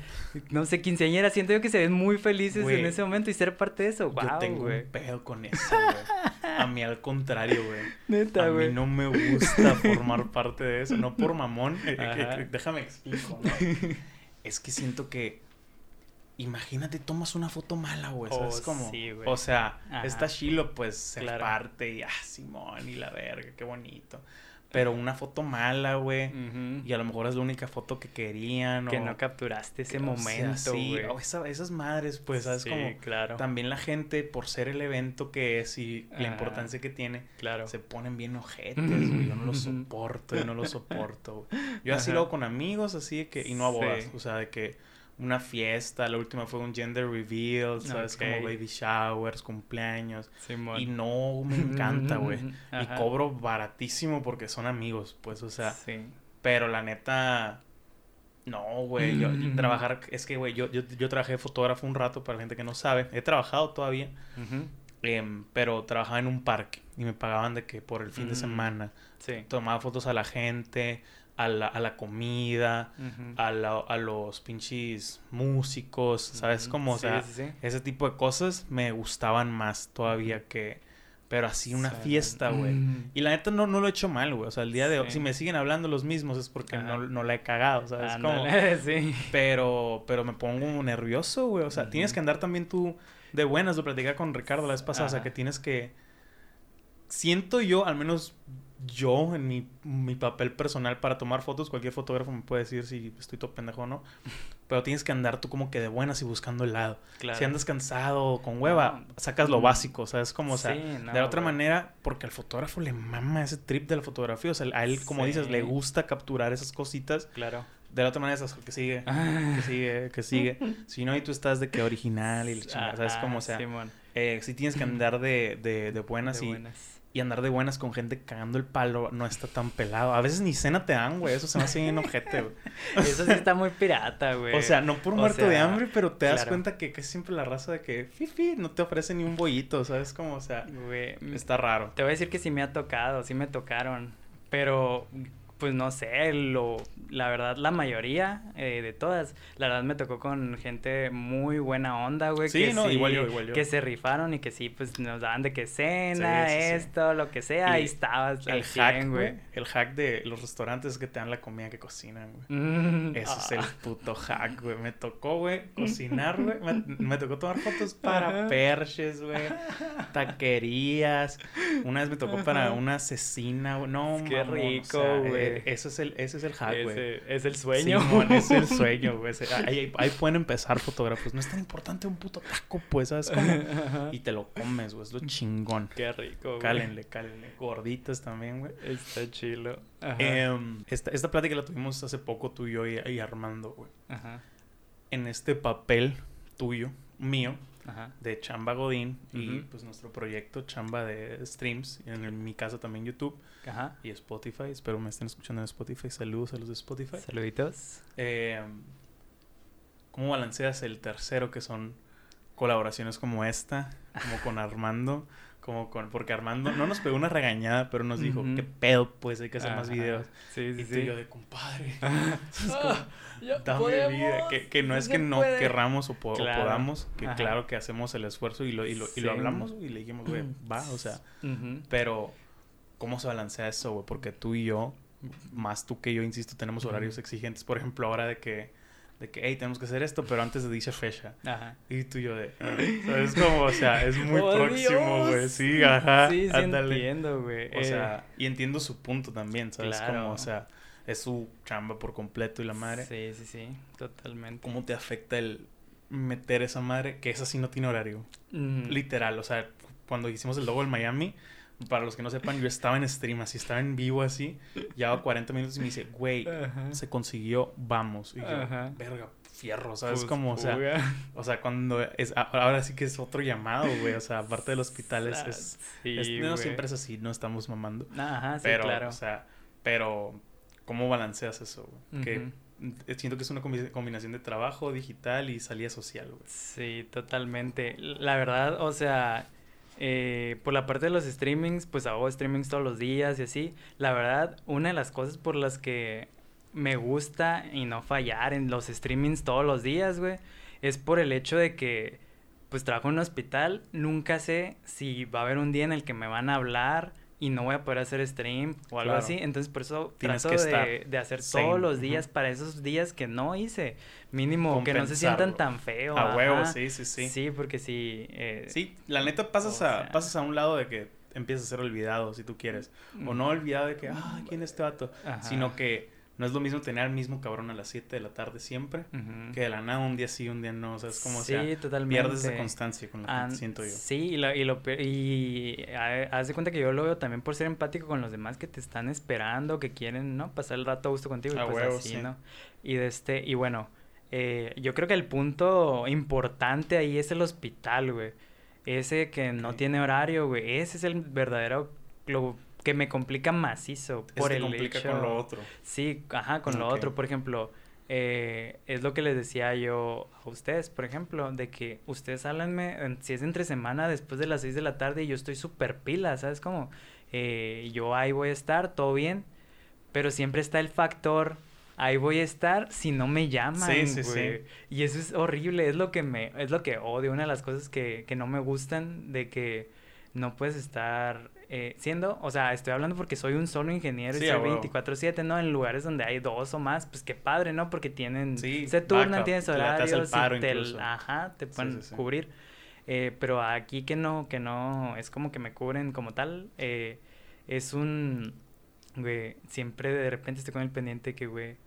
no sé, quinceañeras, siento yo que se ven muy felices en ese momento y ser parte de eso. Wow, yo tengo un pedo con eso, güey. A mí al contrario, güey. Neta, güey. A mí no me gusta formar parte de eso, no por mamón. Eh, eh, déjame explico, ¿no? es que siento que imagínate, tomas una foto mala, güey. ¿Sabes oh, Sí, o sea, está chilo, pues, ser parte y, ah, Simón y la verga, qué bonito pero una foto mala, güey. Y a lo mejor es la única foto que querían. Que no capturaste ese momento, güey. O, esas madres, pues, ¿sabes? Sí, como claro. También la gente, por ser el evento que es y la importancia que tiene, claro. se ponen bien ojetes, güey. Yo no lo soporto, yo no lo soporto, güey. Yo así lo hago con amigos, así de que... Y no a bodas, o sea, de que una fiesta, la última fue un gender reveal, ¿sabes? Como baby showers, cumpleaños. y no me encanta, güey. y cobro baratísimo porque son amigos, pues, o sea. Sí. Pero la neta, no, güey. Yo, trabajar, es que, güey, yo, yo, yo trabajé de fotógrafo un rato para la gente que no sabe. He trabajado todavía. Em, pero trabajaba en un parque y me pagaban de que por el fin de mm. semana. Sí. Tomaba fotos a la gente, a la, a la comida, a, la, a, los pinches músicos, ¿sabes? Como, o sea, ese tipo de cosas me gustaban más todavía que, Pero así una fiesta, güey. Mm. Y la neta no, no lo he hecho mal, güey. O sea, el día de hoy, si me siguen hablando los mismos es porque no, no la he cagado, ¿sabes? Como, Ándale, sí. pero, pero me pongo nervioso, güey. O sea, tienes que andar también tú de buenas. Lo platicé con Ricardo la vez pasada. O sea, que tienes que... Siento yo, al menos yo, en mi, mi papel personal para tomar fotos, cualquier fotógrafo me puede decir si estoy todo pendejo o no. Pero tienes que andar tú como que de buenas y buscando el lado. Claro. Si andas cansado o con hueva, sacas lo Mm. básico, ¿sabes? Como, o sea, Sí, de no, la otra manera, porque al fotógrafo le mama ese trip de la fotografía. O sea, a él, como dices, le gusta capturar esas cositas. Claro. De la otra manera es que sigue, que sigue, que sigue. Si no, y tú estás de que original y la chingada, ¿sabes? Como, o sea, Simón, eh, si tienes que andar de, de, de buenas de y buenas. Y andar de buenas con gente cagando el palo no está tan pelado. A veces ni cena te dan, güey. Eso se me hace bien ojete, güey. Eso sí está muy pirata, güey. O sea, no por muerto de hambre, pero te das cuenta que casi siempre la raza de que fifi no te ofrece ni un bollito, ¿sabes? Como, o sea, Güey, está raro. Te voy a decir que sí me ha tocado, sí me tocaron, pero pues no sé, lo, la verdad la mayoría eh, de todas, la verdad me tocó con gente muy buena onda, güey. Sí, que no, igual yo, igual yo. Que se rifaron y que sí, pues nos daban de que cena, Sí, esto, lo que sea, ahí estabas El 100, hack, güey. güey. El hack de los restaurantes es que te dan la comida que cocinan, güey. Mm, Ese es el ah. puto hack, güey. Me tocó, güey, cocinar, güey. Me, me tocó tomar fotos para Ajá. perches, güey. Taquerías. Una vez me tocó para una asesina, güey. No, Qué mamón, o rico, sea, güey. Ese es el, ese es el hack, güey. Es el sueño. Simón, es el sueño, güey. Ahí, ahí- pueden empezar fotógrafos. No es tan importante un puto taco, pues, ¿sabes cómo? Y te lo comes, güey. Es lo chingón. Qué rico, güey. Cálenle, cálenle. Gorditas también, güey. Está chilo. Ajá. Em, esta, esta plática la tuvimos hace poco tú y yo y, y Armando, güey. Ajá. En este papel tuyo, mío, Ajá. de Chamba Godín y pues nuestro proyecto Chamba de streams, y en, el- mi caso también YouTube Ajá. y Spotify. Espero me estén escuchando en Spotify. Saludos a los de Spotify. Saluditos. Em, ¿Cómo balanceas el tercero que son colaboraciones como esta, como con Armando? Como con, porque Armando no nos pegó una regañada, pero nos dijo, Ujú. ¿qué pedo? Pues hay que hacer más videos. Sí, sí, Y tú sí. y yo de compadre. Ah, Es como, dame vida. Que, que no es que no querramos o, po- o Claro. podamos, que Ajá. claro que hacemos el esfuerzo y lo, y lo, y lo hablamos y le dijimos, güey, va, o sea, pero ¿cómo se balancea eso, güey? Porque tú y yo, más tú que yo, insisto, tenemos horarios exigentes. Por ejemplo, ahora de que, de que, hey, tenemos que hacer esto, pero antes de dicha fecha. Ajá. Y tú y yo de, ¿sabes cómo? O sea, es muy ¡Oh, próximo, güey. Sí, ajá. Sí, sí ándale. entiendo, güey. O Eh, sea, y entiendo su punto también, ¿sabes? Claro. Como, o sea, es su chamba por completo y la madre. Sí, sí, sí. Totalmente. ¿Cómo te afecta el meter esa madre? Que esa sí no tiene horario. Mm. Literal, o sea, cuando hicimos el logo en Miami, para los que no sepan, yo estaba en stream así, estaba en vivo así, llevaba 40 minutos y me dice, güey, Ajá. se consiguió, vamos. Y yo, Ajá. verga, fierro, ¿sabes? Pues, como, o sea, fuga. o sea, cuando es, ahora sí que es otro llamado, güey, o sea, aparte del hospital es, es, Sí, es- no siempre es así, no estamos mamando. Ajá, sí, pero, claro. o sea, pero, ¿cómo balanceas eso, güey? Que eh, siento que es una combi- combinación de trabajo digital y salida social, güey. Sí, totalmente. La verdad, o sea, eh, por la parte de los streamings, pues hago streamings todos los días y así. La verdad, una de las cosas por las que me gusta y no fallar en los streamings todos los días, güey, es por el hecho de que, pues trabajo en un hospital, nunca sé si va a haber un día en el que me van a hablar y no voy a poder hacer stream o algo Claro. así. Entonces, por eso Tienes trato que de, de hacer sane, todos los días para esos días que no hice. Mínimo, que no se sientan tan feo. A huevo, sí, sí, sí. Sí, porque sí. eh, Sí, la neta pasas, a, sea- pasas a un lado de que empiezas a ser olvidado, si tú quieres. O no olvidado de que, ah, ¿quién es este vato? Ajá. Sino que no es lo mismo tener al mismo cabrón a las 7 de la tarde siempre, que de la nada un día sí, un día no. O sea, es como, o sí, sea, totalmente. pierdes esa constancia con la que siento yo. Sí, y, lo, y, lo y ha- haz de cuenta que yo lo veo también por ser empático con los demás que te están esperando, que quieren, ¿no? Pasar el rato a gusto contigo y A pues huevo, así, sí. ¿no? Y de este, y bueno, eh, yo creo que el punto importante ahí es el hospital, güey. Ese que no tiene horario, güey. Ese es el verdadero, lo que me complica macizo por te el complica hecho... con lo otro. Sí, ajá, con lo otro. Por ejemplo, eh, es lo que les decía yo a ustedes, por ejemplo, de que ustedes háblenme, en- si es entre semana, después de las 6 de la tarde, y yo estoy súper pila, ¿sabes cómo? Eh, yo ahí voy a estar, todo bien, pero siempre está el factor, ahí voy a estar si no me llaman, Sí, sí, sí. Y eso es horrible, es lo que me, es lo que odio, una de las cosas que, que no me gustan de que no puedes estar eh, siendo, o sea, estoy hablando porque soy un solo ingeniero y soy 24/7, ¿no? En lugares donde hay dos o más, pues qué padre, ¿no? Porque tienen, se turnan, tienes horarios, y te, ajá, te pueden cubrir. Eh, pero aquí que no, que no, es como que me cubren como tal, eh, es un, güey, siempre de repente estoy con el pendiente que, güey,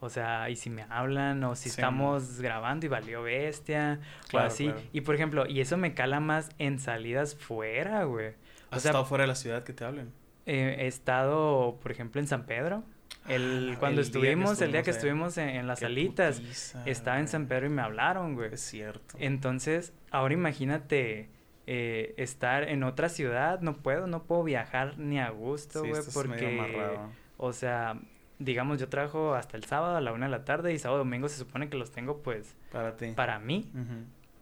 o sea, y si me hablan, o si estamos grabando y valió bestia, o así. Y por ejemplo, y eso me cala más en salidas fuera, güey. ¿Has estado fuera de la ciudad que te hablen? Eh, he estado, por ejemplo, en San Pedro. El, ah, cuando estuvimos, el día que estuvimos en, las salitas, estaba en San Pedro y me hablaron, güey. Es cierto. Entonces, ahora imagínate eh, estar en otra ciudad, no puedo, no puedo viajar ni a gusto, güey, porque, o sea, digamos, yo trabajo hasta el sábado a la una de la tarde y sábado domingo se supone que los tengo, pues, para ti. Para mí.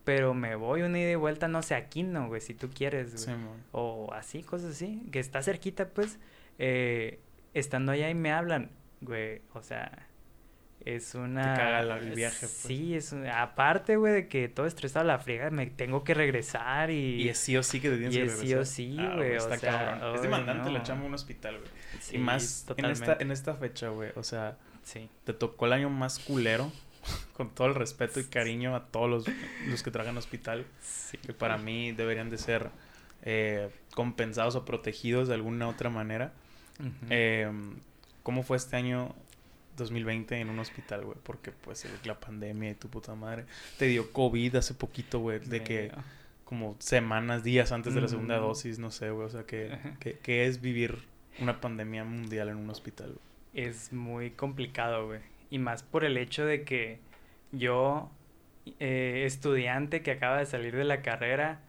Pero me voy una ida y vuelta, no sé, aquí no, güey, si tú quieres, güey. o así, cosas así, que está cerquita, pues, eh, estando allá y me hablan, güey, o sea, es una... Te caga el viaje, pues. Sí, es aparte, güey, de que todo estresado la friega, me tengo que regresar y... Y es sí o sí que te tienes que regresar. sí o sí, ah, güey, o sea... es demandante la chamba en un hospital, güey. y más en esta, en esta fecha, güey, o sea... Sí. Te tocó el año más culero, con todo el respeto y cariño a todos los, los que trabajan en hospital, sí. que para mí deberían de ser eh, compensados o protegidos de alguna otra manera. eh, ¿Cómo fue este año 2020 en un hospital, güey? Porque pues la pandemia y tu puta madre. Te dio COVID hace poquito, güey, de que como semanas, días antes de la segunda dosis, no sé, güey. O sea, ¿qué, qué, es vivir una pandemia mundial en un hospital, güey? Es muy complicado, güey. Y más por el hecho de que yo, eh, estudiante que acaba de salir de la carrera,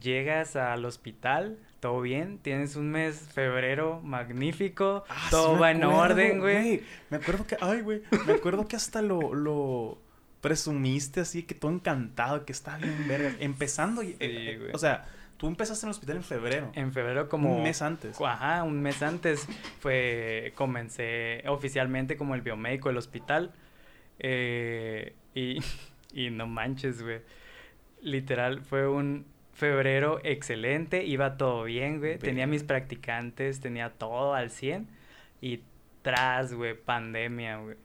llegas al hospital todo bien, tienes un mes febrero magnífico, ah, todo va en orden, güey. Me acuerdo que, ay, güey, me acuerdo que hasta lo, lo presumiste así, que todo encantado, que está bien verga. Empezando, sí, eh, o sea, tú empezaste en el hospital en febrero. En febrero como... Un mes antes. Ajá, un mes antes fue, comencé oficialmente como el biomédico del hospital. Eh, y, y no manches, güey. Literal, fue un febrero excelente, iba todo bien, güey. Tenía mis practicantes, tenía todo al 100. Y tras, güey, pandemia, güey.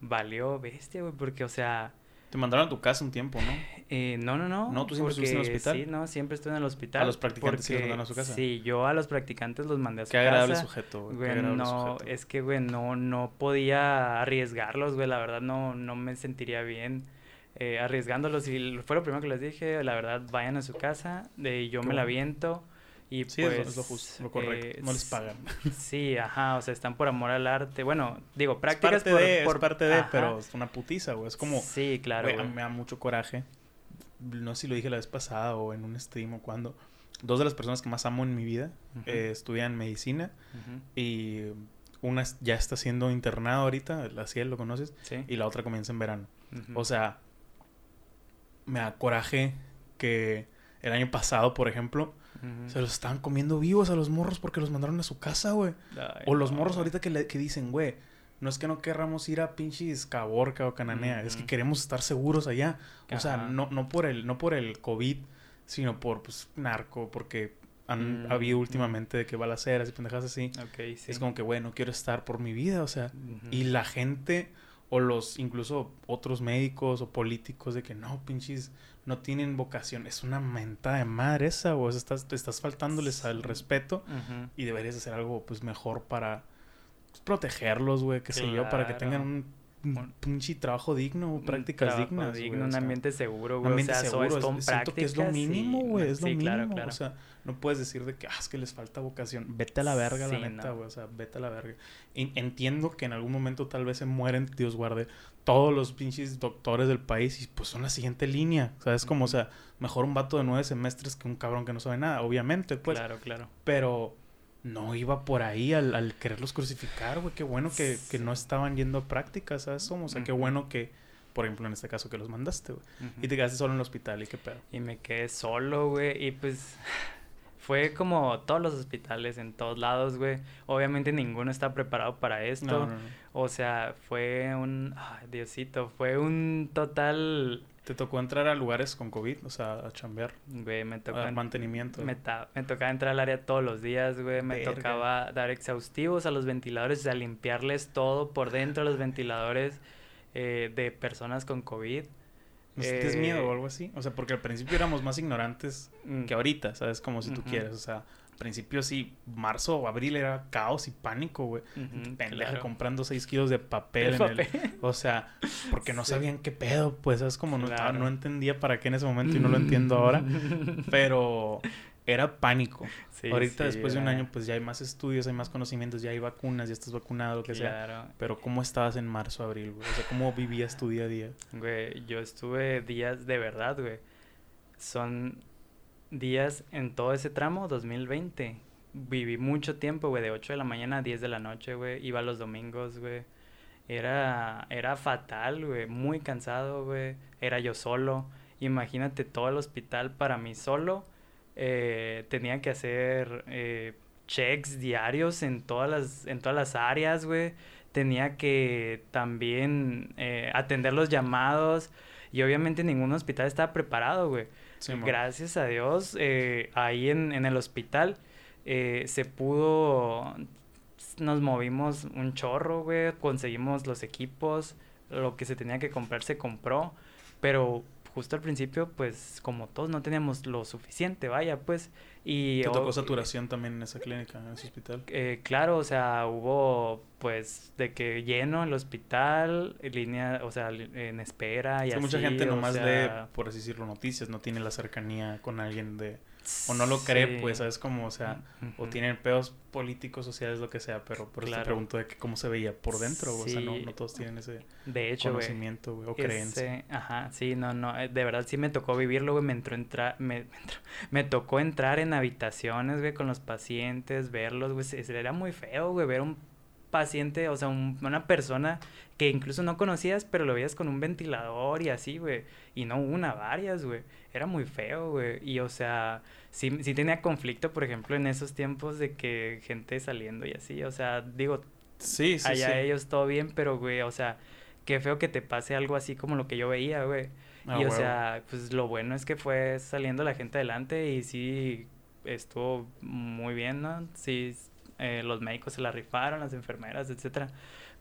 Valió bestia, güey, porque, o sea... Te mandaron a tu casa un tiempo, ¿no? Eh, no, no, no. ¿No? ¿Tú siempre estuviste en el hospital? Sí, no, siempre estuve en el hospital. ¿A los practicantes sí los mandaron a su casa? Sí, yo a los practicantes los mandé a su casa. Qué agradable sujeto, güey. Qué agradable no, es que, güey, no, no podía arriesgarlos, güey. La verdad, no, no me sentiría bien eh, arriesgándolos. Y fue lo primero que les dije, la verdad, vayan a su casa, de yo me la viento. Y sí, pues, es lo, justo, lo correcto. Eh, no les pagan. Sí, ajá, o sea, están por amor al arte. Bueno, digo, prácticas es parte de, por parte de, pero es una putiza, güey. Es como. Sí, claro. me da mucho coraje. No sé si lo dije la vez pasada o en un stream o cuando. Dos de las personas que más amo en mi vida eh, estudian medicina y una ya está siendo internada ahorita, la Ciel, lo conoces, y la otra comienza en verano. O sea, me da coraje que el año pasado, por ejemplo, se los estaban comiendo vivos a los morros porque los mandaron a su casa, güey. O los morros ahorita que, le, que dicen, güey, no es que no querramos ir a pinches Caborca o Cananea, es que queremos estar seguros allá. O sea, no, no, por el, no por el COVID, sino por, pues, narco, porque han mm, habido últimamente de que balaceras y pendejas así. Es como que, güey, no quiero estar por mi vida, o sea. Y la gente o los incluso otros médicos o políticos de que no, pinches, no tienen vocación. Es una menta de madre esa, o estás, estás faltándoles al respeto y deberías hacer algo pues mejor para pues, protegerlos, güey, qué sé yo, para que tengan un un pinche trabajo digno, prácticas dignas. Digno, un ambiente seguro, güey. Un ambiente seguro. Son siento que es lo mínimo, güey. Es lo mínimo. O sea, no puedes decir de que, ah, es que les falta vocación. Vete a la verga, la neta, güey. O sea, vete a la verga. entiendo que en algún momento tal vez se mueren, Dios guarde, todos los pinches doctores del país y pues son la siguiente línea. O sea, es como, o sea, mejor un vato de nueve semestres que un cabrón que no sabe nada, obviamente, pues. Claro, claro. Pero no iba por ahí al, al quererlos crucificar, güey. Qué bueno que, que, no estaban yendo a prácticas, ¿sabes? O sea, qué bueno que, por ejemplo, en este caso que los mandaste, güey. Y te quedaste solo en el hospital, ¿y qué pedo? Y me quedé solo, güey. Y pues fue como todos los hospitales en todos lados, güey. Obviamente ninguno está preparado para esto. O sea, fue un... Ay, Diosito, fue un total ¿Te tocó entrar a lugares con COVID? O sea, a chambear. Güey, me A tocaba... mantenimiento. Me, tocaba entrar al área todos los días, güey. Me Verga. tocaba dar exhaustivos a los ventiladores, o sea, limpiarles todo por dentro de los ventiladores eh, de personas con COVID. ¿No sientes Eh, miedo o algo así? O sea, porque al principio éramos más ignorantes Mm, que ahorita, ¿sabes? Como si tú quieres. O sea, al principio sí, marzo o abril era caos y pánico, güey. ujú, Pendeja claro. comprando 6 kilos de papel. El en el- papel. O sea, porque no Sí. sabían qué pedo, pues, ¿sabes? Como no, estaba- Claro. no entendía para qué en ese momento y no lo entiendo ahora. Pero era pánico. Sí, Ahorita, sí, después de un año, pues ya hay más estudios, hay más conocimientos, ya hay vacunas, ya estás vacunado, lo que sea. Pero ¿cómo estabas en marzo, abril, güey? O sea, ¿cómo vivías tu día a día? Güey, yo estuve días de verdad, güey. Son días en todo ese tramo, 2020. Viví mucho tiempo, güey, de 8 de la mañana a 10 de la noche, güey. Iba los domingos, güey. Era, era fatal, güey. Muy cansado, güey. Era yo solo. Imagínate todo el hospital para mí solo. Eh, tenía que hacer eh, checks diarios en todas las, en todas las áreas, güey. Tenía que también eh, atender los llamados. Y obviamente ningún hospital estaba preparado, güey. Sí. Gracias a Dios, eh, ahí en, en el hospital eh, se pudo, nos movimos un chorro, güey, conseguimos los equipos, lo que se tenía que comprar se compró, pero justo al principio, pues como todos no teníamos lo suficiente, vaya, pues, y... ¿Te o- tocó saturación también en esa clínica, en ese hospital? eh, claro, o sea, hubo pues de que lleno el hospital, en línea, o sea, en espera y Es que así. mucha gente o nomás sea, lee, por así decirlo, noticias, no tiene la cercanía con alguien de... O no lo cree, pues. ¿sabes? Como, o sea, o tienen pedos políticos, sociales, lo que sea, pero por eso te Claro. pregunto de que cómo se veía por dentro, o sea, no, todos tienen ese De hecho, conocimiento, güey, o creencia. Ese- ajá, sí, no, no, eh, de verdad sí me tocó vivirlo, güey, me entró entrar, me, me, entró- me tocó entrar en habitaciones, güey, con los pacientes, verlos, güey, era muy feo, güey, ver un paciente, o sea, un- una persona que incluso no conocías, pero lo veías con un ventilador y así, güey, y no una, varias, güey, era muy feo, güey, y o sea, sí, sí tenía conflicto, por ejemplo, en esos tiempos de que gente saliendo y así, o sea, digo, Sí, sí, allá sí. ellos todo bien, pero, güey, o sea, qué feo que te pase algo así como lo que yo veía, güey. Ah, y, o huevo. sea, pues lo bueno es que fue saliendo la gente adelante y sí estuvo muy bien, ¿no? Sí, eh, los médicos se la rifaron, las enfermeras, etcétera.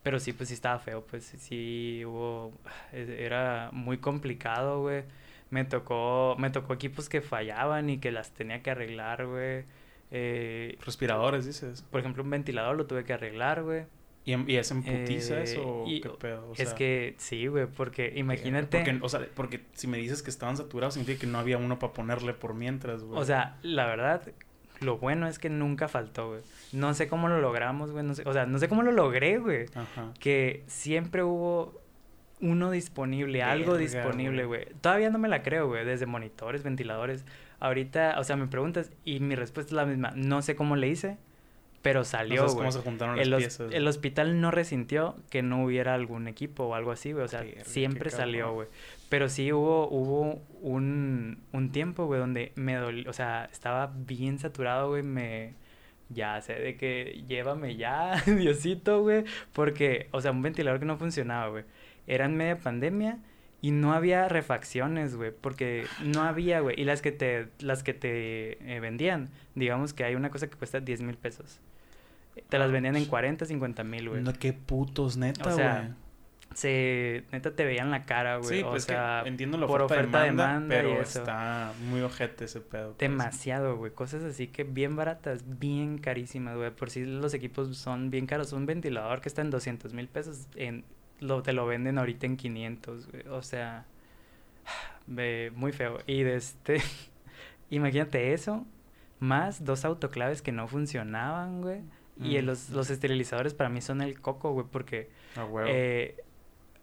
Pero sí, pues sí estaba feo, pues sí hubo... Era muy complicado, güey. Me tocó, me tocó equipos que fallaban y que las tenía que arreglar, güey. Eh, Respiradores, dices. por ejemplo, un ventilador lo tuve que arreglar, güey. ¿Y, y es en putiza Eh, eso o y- qué pedo? O es sea, que sí, güey, porque imagínate, Porque, o sea, porque si me dices que estaban saturados, significa que no había uno para ponerle por mientras, güey. o sea, la verdad, lo bueno es que nunca faltó, güey. No sé cómo lo logramos, güey, no sé, o sea, no sé cómo lo logré, güey, Ajá. que siempre hubo uno disponible, algo Verga, disponible, güey. güey. Todavía no me la creo, güey, desde monitores, ventiladores. Ahorita, o sea, me preguntas y mi respuesta es la misma. No sé cómo le hice, pero No salió, sabes güey. cómo se juntaron el, las hos- piezas. el hospital no resintió que no hubiera algún equipo o algo así, güey. O sea, siempre salió, güey. Pero sí hubo, hubo un, un tiempo, güey, donde me dolió, o sea, estaba bien saturado, güey, me... Ya sé de que llévame ya, Diosito, güey. Porque, o sea, un ventilador que no funcionaba, güey. Era en media pandemia y no había refacciones, güey. Porque no había, güey. Y las que te, las que te eh, vendían, digamos que hay una cosa que cuesta 10 mil pesos. Te las vendían en 40, 50 mil, güey. No, qué putos, neta, O sea, güey. Se, neta, te veían la cara, güey. Sí, o pues sea, que entiendo la por oferta, oferta, demanda, demanda pero está muy ojete ese pedo. pues. Demasiado, güey. Cosas así que bien baratas, bien carísimas, güey. Por si los equipos son bien caros. Un ventilador que está en 200 mil pesos, en, lo, te lo venden ahorita en 500, güey. O sea, ve, muy feo. Y de este, imagínate eso, más dos autoclaves que no funcionaban, güey. Y Mm. los, los esterilizadores para mí son el coco, güey, porque eh,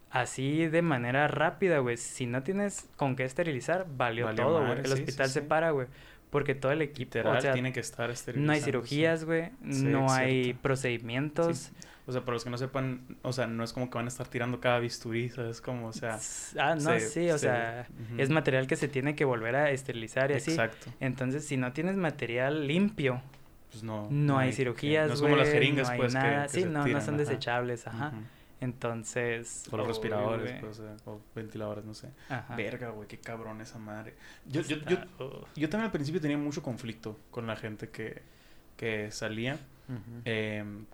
así de manera rápida, güey. Si no tienes con qué esterilizar, valió, Valió todo, güey. El sí, sí, hospital se sí. para, güey. Porque todo el equipo, Literal, o sea, tiene que estar no hay cirugías, güey. No hay cierto. procedimientos. O sea, para los que no sepan, o sea, no es como que van a estar tirando cada bisturí, ¿sabes? Como, o sea... Ah, no, se- sí, o se- sea, es material que se tiene que volver a esterilizar y así. Exacto. Entonces, si no tienes material limpio, Pues no. no, hay que- cirugías, No es como las jeringas, no hay pues, que- nada. que sí, se no, no tiran, son ajá. desechables, ajá. Ujú. Entonces. O los respiradores, güey. pues, o, sea, o ventiladores, no sé. Ajá. Verga, güey, qué cabrón esa madre. Yo, yo, yo, uh, yo también al principio tenía mucho conflicto con la gente que, que salía. ujú. Em,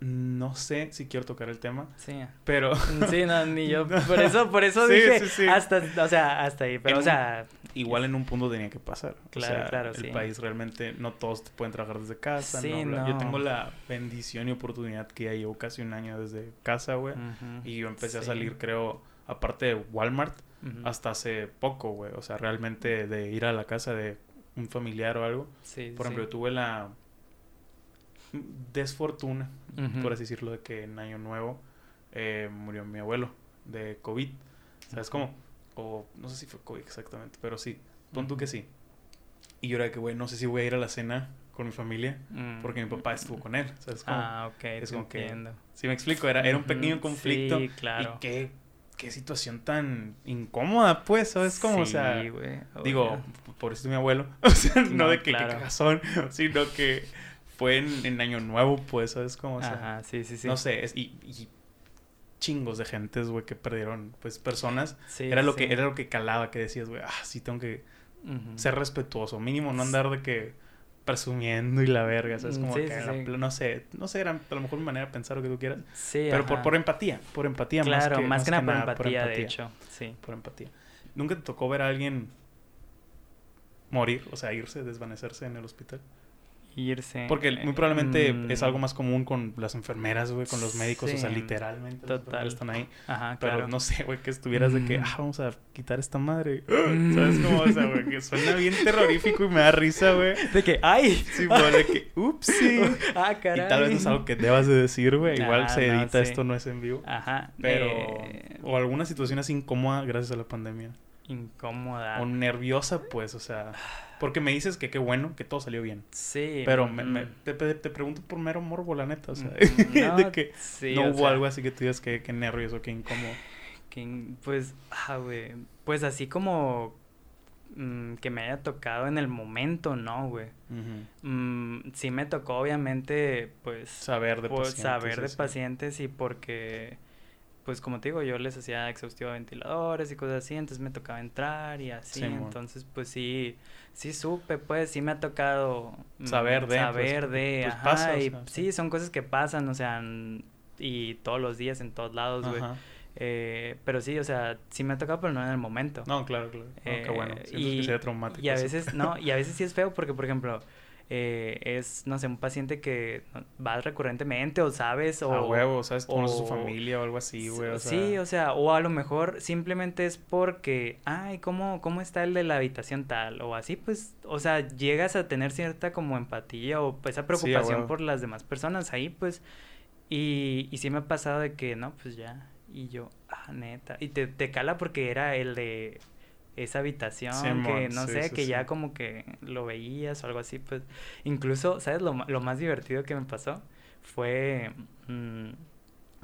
no sé si quiero tocar el tema, Sí. pero Sí, no, ni yo. Por eso, por eso Sí, dije sí, sí. hasta, o sea, hasta ahí. Pero, En o sea, igual en un punto tenía que pasar. Claro, o sea, claro, el sí. país realmente no todos te pueden trabajar desde casa. Sí, no, Yo tengo la bendición y oportunidad que ya llevo casi un año desde casa, güey. Y yo empecé a salir, creo, aparte de Walmart, hasta hace poco, güey. O sea, realmente de ir a la casa de un familiar o algo. sí, Por ejemplo, yo tuve la desfortuna, por así decirlo, de que en Año Nuevo eh, murió mi abuelo de COVID. ¿Sabes cómo? O no sé si fue COVID exactamente, pero sí. Pon tú que sí. Y yo era que, güey, no sé si voy a ir a la cena con mi familia Mm. porque mi papá estuvo con él. ¿Sabes? Ah, ok, Es como que- entiendo. Sí, me explico. Era, era un pequeño conflicto. Sí, claro. Y qué, qué situación tan incómoda, pues, ¿sabes cómo? o sea, güey, digo, por eso mi abuelo. O sea, no, No, de que, claro. que cagazón, sino que fue en, en Año Nuevo, pues, ¿sabes cómo? O sea, Ajá, sí, sí, sí. no sé, es, y, y chingos de gentes, güey, que perdieron, pues, personas. Sí, era lo sí. que era lo que calaba, que decías, güey, ah, sí tengo que ser respetuoso, mínimo no andar de que presumiendo y la verga, ¿sabes? Mm, Como sí, que no sé, no sé, era a lo mejor mi manera de pensar lo que tú quieras, Sí, pero por, por empatía, por empatía Claro, más que más que nada por nada, empatía, de hecho. Sí. por empatía. ¿Nunca te tocó ver a alguien morir, o sea, irse, desvanecerse en el hospital? Irse. Porque muy probablemente mm, es algo más común con las enfermeras, güey, con los médicos, o sea, literalmente total. están ahí. Ajá, Pero claro. no sé, güey, que estuvieras de que, Mm. ah, vamos a quitar esta madre. Mm. ¿Sabes cómo? O sea, güey, que suena bien terrorífico y me da risa, güey. De que, ¡ay! Sí, güey, de que, upsi. ¡Ah, Y caray! tal vez no es algo que debas de decir, güey. Igual Ah, se no, edita, sí. esto no es en vivo. Ajá. Pero... eh, O alguna situación así incómoda gracias a la pandemia. incómoda. O nerviosa, pues, o sea... Porque me dices que qué bueno, que todo salió bien. Sí. Pero me, mm, me- te, te- pregunto por mero morbo, la neta, o sea... mm, de no, que sí, no hubo sea, algo así que tú digas que, que nervioso, que incómodo. que, pues, ah, güey. Pues así como mm, que me haya tocado en el momento, no, güey. Mm, sí me tocó, obviamente, pues, Saber de por pacientes. saber de pacientes y porque, pues como te digo, yo les hacía exhaustivo a ventiladores y cosas así, entonces me tocaba entrar y así, Sí, entonces pues sí, sí supe, pues sí me ha tocado mm, Saber de, pues, saber de, pues, ajá, pasa, o y sea, sí, son cosas que pasan, o sea, y todos los días en todos lados, güey. Eh, pero sí, o sea, sí me ha tocado, pero no en el momento. No, claro, claro. No, qué bueno. Eh, Siento que sería traumático. y a veces, no, y a veces sí es feo porque, por ejemplo, eh, es, no sé, un paciente que va recurrentemente o sabes o... A huevo, ¿sabes? A su o- familia o algo así, güey. O sea, Sí, o sea, o a lo mejor simplemente es porque, ay, ¿cómo, ¿cómo está el de la habitación tal? O así, pues, o sea, llegas a tener cierta como empatía o esa preocupación por las demás personas ahí, pues, y, y sí me ha pasado de que, no, pues ya, y yo, ah, neta, y te, te cala porque era el de esa habitación, que no sí, sé, sí, que sí. ya como que lo veías o algo así, pues, incluso, ¿sabes? Lo, lo más divertido que me pasó fue... mm,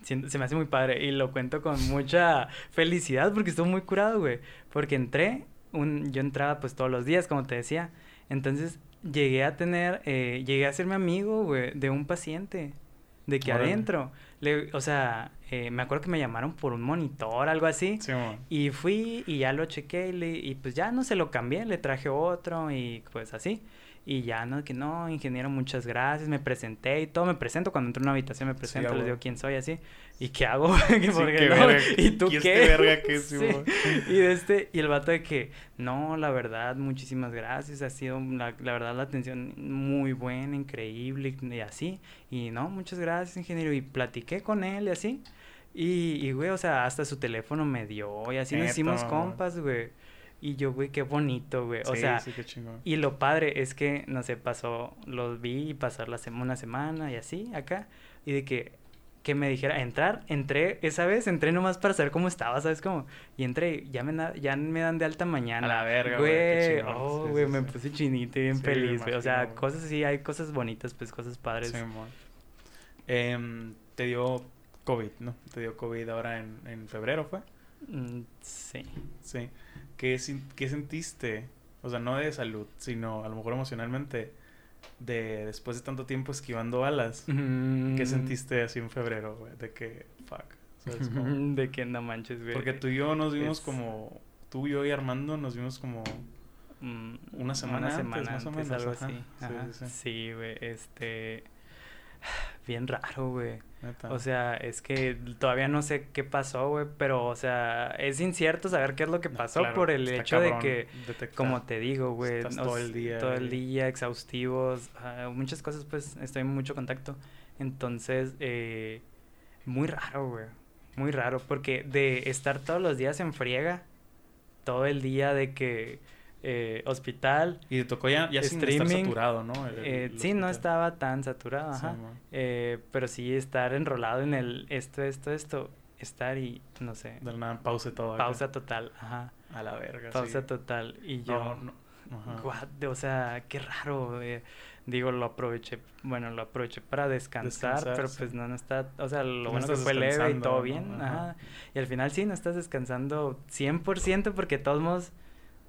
se me hace muy padre y lo cuento con mucha felicidad porque estuvo muy curado, güey. Porque entré, un, yo entraba pues todos los días, como te decía. Entonces llegué a tener, eh, llegué a serme amigo, güey, de un paciente. De que Órale. adentro, le, o sea, eh, me acuerdo que me llamaron por un monitor, algo así. Sí. Y fui y ya lo chequé y, le- y pues ya no se lo cambié, le traje otro y pues así. Y ya no, que no, ingeniero, muchas gracias, me presenté y todo, me presento cuando entro a una habitación, me presento, les digo quién soy, así. ¿Y qué hago? Que Sí, qué qué no? verga, ¿Y tú ¿y qué? este verga qué, Sí. Y de este, y el vato de que, no, la verdad, muchísimas gracias, ha sido, la, la verdad, la atención muy buena, increíble, y así. Y no, muchas gracias, ingeniero, y platiqué con él y así. Y, y, güey, o sea, hasta su teléfono me dio, y así nos hicimos compas, güey. Y yo, güey, qué bonito, güey. O Sí, sea, sí, qué chingón. y lo padre es que, no sé, pasó, los vi pasar la sema- una semana y así, acá. Y de que, que me dijera, entrar, entré, esa vez entré nomás para saber cómo estaba, ¿sabes cómo? Y entré, ya me, na- ya me dan de alta mañana. A la verga, güey, chingón. oh, güey, sí, me sí. puse chinito y bien feliz, güey. O sea, cosas así, hay cosas bonitas, pues, cosas padres. Em, te dio COVID, ¿no? Te dio COVID ahora en, en febrero, ¿fue? Mm, sí. Sí. ¿Qué, ¿Qué sentiste? O sea, no de salud, sino a lo mejor emocionalmente de después de tanto tiempo esquivando balas, ¿qué Mm. sentiste así en febrero, güey? De que, fuck. ¿sabes cómo? De que no manches, güey. Porque tú y yo nos vimos Es- como, tú, yo y Armando nos vimos como Mm, una semana antes, más o menos, algo ajá. así. Sí, Ajá. sí, sí. Sí, güey, este... Bien raro, güey. Neta. O sea, es que todavía no sé qué pasó, güey, pero, o sea, es incierto saber qué es lo que No, pasó claro, por el hecho de que, detectar. como te digo, güey, todo el día todo el día exhaustivos, ah, muchas cosas, pues, estoy en mucho contacto. Entonces, eh, muy raro, güey, muy raro, porque de estar todos los días en friega, todo el día de que eh, hospital, Y te tocó ya, ya sin estar streaming, saturado, ¿no? El- eh, el sí, no estaba tan saturado, ajá. Eh, pero sí estar enrolado en el esto, esto, esto, estar y no sé, De nada, pause todo. acá. pausa total, ajá, A la verga, pausa sí. total. Y No, yo, no. Ajá. what, o sea, qué raro, eh, digo, lo aproveché, bueno, lo aproveché para descansar, Descansar, pero sí. pues no, no está, o sea, lo No bueno que fue leve y todo ¿no? bien, Ajá. ajá. Y al final sí, no estás descansando 100% porque todos modos,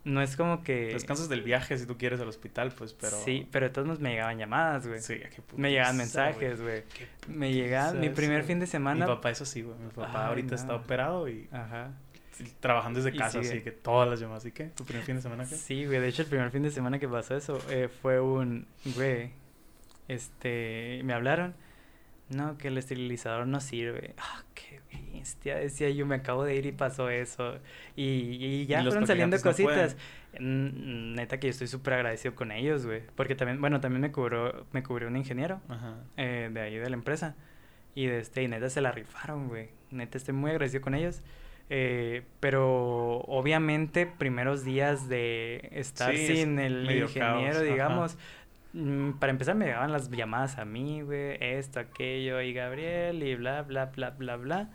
no es como que... Descansas del viaje si tú quieres al hospital, pues, pero... Sí, pero de todos modos me llegaban llamadas, güey. Sí, qué puta Me llegaban mensajes, güey. Qué Me llegaban, mi primer eso. fin de semana... Mi papá es así, güey. Mi papá Ay, ahorita está operado y Ajá. sí, trabajando desde Y casa, sigue. así que todas las llamadas. ¿Y qué? ¿Tu primer fin de semana qué? Sí, güey, de hecho el primer fin de semana que pasó eso eh, fue un, güey, este, me hablaron, no, que el esterilizador no sirve. Ah, qué bestia, decía yo, me acabo de ir y pasó eso. Y, y ya Y fueron saliendo no cositas. Neta que yo estoy súper agradecido con ellos, güey, porque también, bueno, también me cubrió, me cubrió un ingeniero Ajá. eh, de ahí de la empresa. Y de este, y neta se la rifaron, güey. Neta estoy muy agradecido con ellos. Eh, pero obviamente primeros días de estar Sí, es sin el ingeniero, caos, ajá. digamos, mm, para empezar me llegaban las llamadas a mí, güey, esto, aquello, y Gabriel, y bla, bla, bla, bla, bla.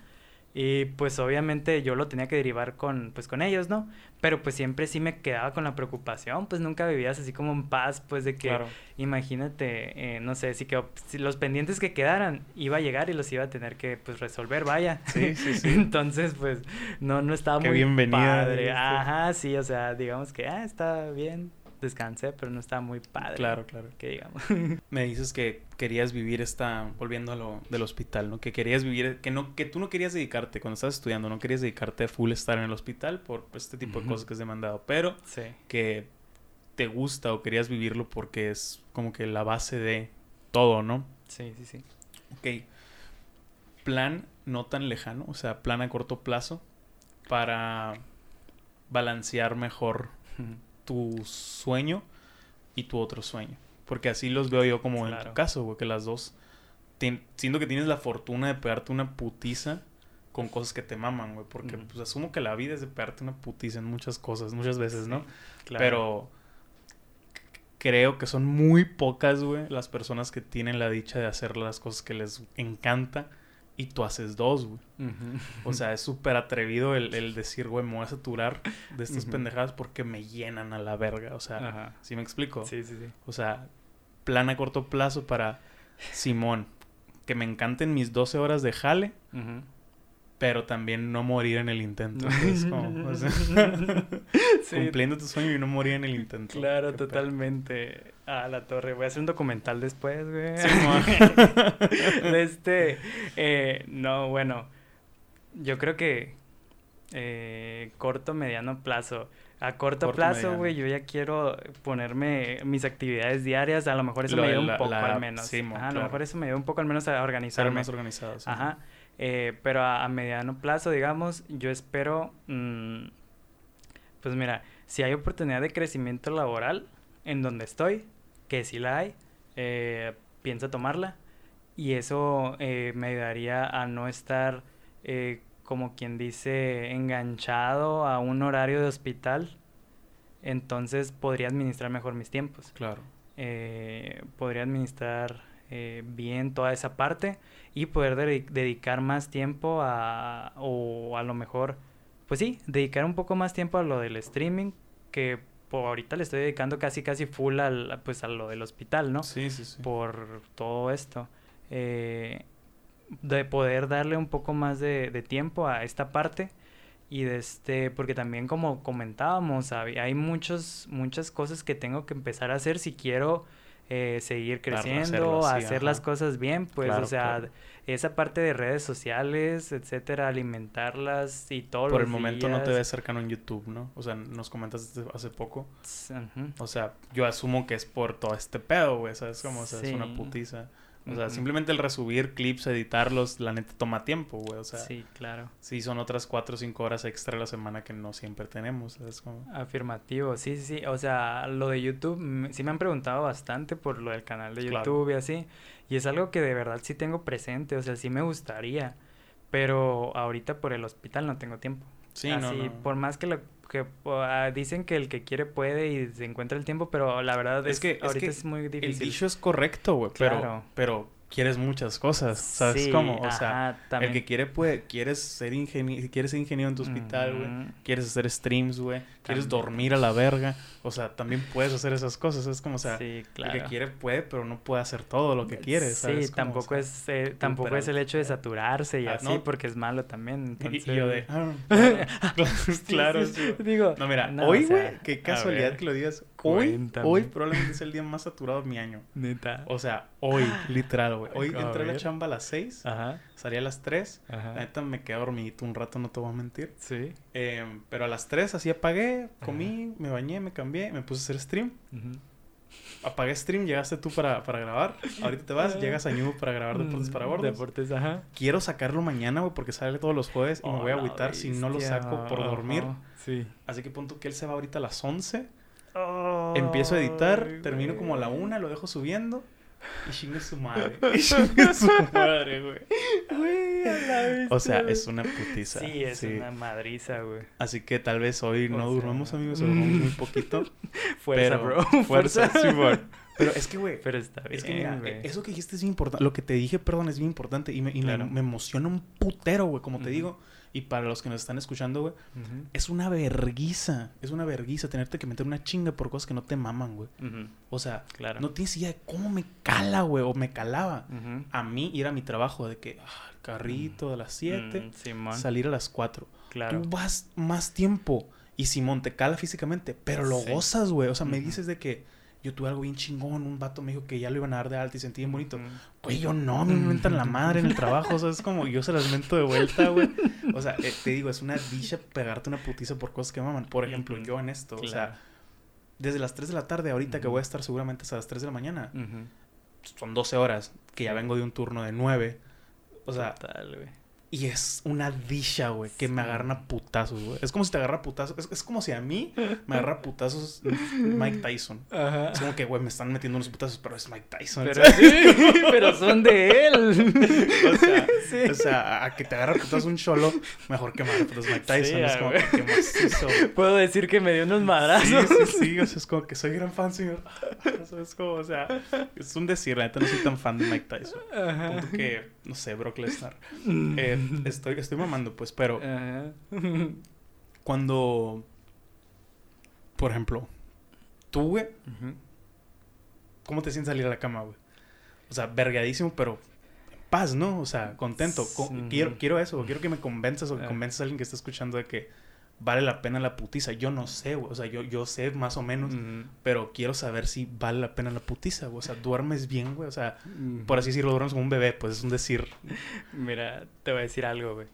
Y pues obviamente yo lo tenía que derivar con, pues con ellos, ¿no? Pero pues siempre sí me quedaba con la preocupación, pues nunca vivías así como en paz, pues de que Claro. imagínate, eh, no sé, si, que, si los pendientes que quedaran iba a llegar y los iba a tener que pues resolver, vaya. Sí, sí, sí. Entonces, pues no, no estaba Qué muy bienvenida, padre. Ajá, sí, o sea, digamos que, ah, está bien, descansé, pero no estaba muy padre. Claro, claro. Que digamos. Me dices que querías vivir esta, volviendo a lo del hospital, ¿no? Que querías vivir, que no, que tú no querías dedicarte, cuando estabas estudiando, no querías dedicarte a full estar en el hospital por pues, este tipo de cosas que es demandado, pero sí. que te gusta o querías vivirlo porque es como que la base de todo, ¿no? Sí, sí, sí. Ok. Plan no tan lejano, o sea, plan a corto plazo para balancear mejor tu sueño y tu otro sueño. Porque así los veo yo como en tu caso, güey, que las dos... siento que tienes la fortuna de pegarte una putiza con cosas que te maman, güey. Porque pues asumo que la vida es de pegarte una putiza en muchas cosas, muchas veces, ¿no? Claro. Pero creo que son muy pocas, güey, las personas que tienen la dicha de hacer las cosas que les encanta y tú haces dos, güey. O sea, es súper atrevido el, el decir, güey, me voy a saturar de estas pendejadas porque me llenan a la verga. O sea, Ajá. ¿sí me explico? Sí, sí, sí. O sea, plan a corto plazo para Simón, que me encanten mis 12 horas de jale, Ujú. Pero también no morir en el intento. Es como, o sea, Sí, cumpliendo tu sueño y no morir en el intento. Claro, Qué pedo. totalmente. A la torre. Voy a hacer un documental después, güey. Sí, este. eh, no, bueno. Yo creo que. eh, corto, mediano plazo. A corto, Corto, plazo, güey, yo ya quiero ponerme mis actividades diarias. A lo mejor eso Lo me ayuda un poco la- al menos. sí, Ajá, A lo claro. mejor eso me ayuda un poco al menos a Ser organizarme. más organizado. sí. Ajá. Eh, pero a, a mediano plazo, digamos, yo espero, mm, pues mira, si hay oportunidad de crecimiento laboral en donde estoy, que sí la hay, eh, pienso tomarla y eso eh, me ayudaría a no estar, eh, como quien dice, enganchado a un horario de hospital. Entonces podría administrar mejor mis tiempos Claro. eh, podría administrar eh, bien toda esa parte y poder dedi- dedicar más tiempo a, o a lo mejor, pues sí, dedicar un poco más tiempo a lo del streaming, que por ahorita le estoy dedicando casi casi full al, pues a lo del hospital, ¿no? Sí, sí, sí. Por todo esto. Eh, de poder darle un poco más de, de tiempo a esta parte y de este porque también como comentábamos hab- hay muchos muchas cosas que tengo que empezar a hacer si quiero eh, seguir creciendo, así, hacer las cosas bien, pues, Claro, o sea, claro. esa parte de redes sociales, etcétera, alimentarlas y todo Por el momento no te ves cercano en YouTube, ¿no? O sea, nos comentas hace poco. O sea, yo asumo que es por todo este pedo, güey. ¿Sabes cómo? O sea, es una putiza. O sea, simplemente el resubir clips, editarlos, la neta toma tiempo, güey. O sea, sí. sí, claro. son otras cuatro o cinco horas extra a la semana que no siempre tenemos, ¿sabes cómo? Afirmativo, sí, sí, sí. O sea, lo de YouTube, mm, sí me han preguntado bastante por lo del canal de Claro. YouTube y así. Y es algo que de verdad sí tengo presente, o sea, sí me gustaría. Pero ahorita por el hospital no tengo tiempo. Sí, Así, no, no. por más que lo que ah, dicen que el que quiere puede y se encuentra el tiempo, pero la verdad es, Es que- es ahorita que es muy El difícil. dicho es correcto, güey. Pero, Claro. pero quieres muchas cosas, ¿sabes Sí, cómo? O sea, también. el que quiere puede. Quieres ser ingeniero, quieres ser ingeniero en tu hospital, güey. Quieres hacer streams, güey. Quieres dormir a la verga. O sea, también puedes hacer esas cosas. Es como, o sea, sí, claro. el que quiere puede, pero no puede hacer todo lo que quiere, ¿sabes? Sí? O tampoco sea, es eh, tampoco es el hecho de saturarse y Ah, así, no. porque es malo también. Entonces... Y, yo de. ah, claro, Sí, claro. Digo, No, mira, no, hoy, o sea, güey, qué casualidad que lo digas. Hoy, cuéntame. hoy probablemente es el día más saturado de mi año. Neta. O sea, hoy, literal, güey. Hoy A entré a la chamba a las 6, Ajá, salí a las 3. ajá. La neta me quedé dormidito un rato, no te voy a mentir. Sí. Eh, pero a las 3 así apagué, comí, me bañé, me cambié, me puse a hacer stream. Ujú. Apagué stream, llegaste tú para, para grabar. Ahorita te vas, llegas a Ñu para grabar Deportes para Mm, Gordos. Deportes, ajá. Quiero sacarlo mañana, güey, porque sale todos los jueves y me voy a Oh, agüitar si no lo saco por dormir. Sí. Así que punto que él se va ahorita a las 11. Empiezo a editar, termino como a la güey. una, lo dejo subiendo. Y chingue su madre. Y chingue su madre, güey. Güey, a la bestia, O sea, es una putiza. Sí, es una madriza, güey. Así que tal vez hoy O no sea, durmamos, amigos, durmamos muy poquito. Fuerza, pero- bro. Fuerza, sí, bro. Pero es que, güey, Pero está bien, es que mira, güey. eso que dijiste es bien importante. Lo que te dije, perdón, es bien importante. Y me, y me- Claro. me, emociona un putero, güey, como te digo. Y para los que nos están escuchando, güey, es una verguiza. Es una verguiza tenerte que meter una chinga por cosas que no te maman, güey. O sea, Claro. no tienes idea de cómo me cala, güey, o me calaba. A mí ir a mi trabajo de que, ah, el carrito de las 7, Mm, salir a las 4. claro. Tú vas más tiempo y Simón te cala físicamente, pero lo Sí. gozas, güey. O sea, me dices de que yo tuve algo bien chingón, un vato me dijo que ya lo iban a dar de alta y sentí bien bonito. Güey, yo no, me mentan la madre en el trabajo, o sea, es como yo se las mento de vuelta, güey. O sea, eh, te digo, es una dicha pegarte una putiza por cosas que maman. Por ejemplo, yo en esto, o sea, desde las 3 de la tarde ahorita que voy a estar seguramente hasta las 3 de la mañana, son 12 horas, que ya vengo de un turno de 9. O sea, Total. Y es una dicha, güey, que me Sí. agarran a putazos, güey. Es como si te agarra putazos. Es, es como si a mí me agarra putazos Mike Tyson. Ajá. Es como que, güey, me están metiendo unos putazos, pero es Mike Tyson. Pero, sí, pero son de él. O sea, Sí. o sea, a que te agarra putazos un cholo, mejor que me agarra a putazos Mike Tyson. Sí, es como que qué macizo, güey. Puedo decir que me dio unos Sí, madrazos. sí, sí, o sea, es como que soy gran fan, señor. O sea, es como, o sea, es un decir, la neta no soy tan fan de Mike Tyson. Ajá. Punto que, no sé, Brock Lesnar. Eh, estoy, estoy mamando, pues, pero cuando, por ejemplo, tú, güey. ¿cómo te sientes salir a la cama, güey? O sea, vergadísimo, pero en paz, ¿no? O sea, contento. Sí. quiero, quiero eso, quiero que me convenzas o que Ah. convenzas a alguien que está escuchando de que vale la pena la putiza. Yo no sé, güey. O sea, yo, yo sé más o menos, pero quiero saber si vale la pena la putiza, güey. O sea, duermes bien, güey. O sea, por así decirlo, duermes como un bebé, pues es un decir. Mira, te voy a decir algo, güey.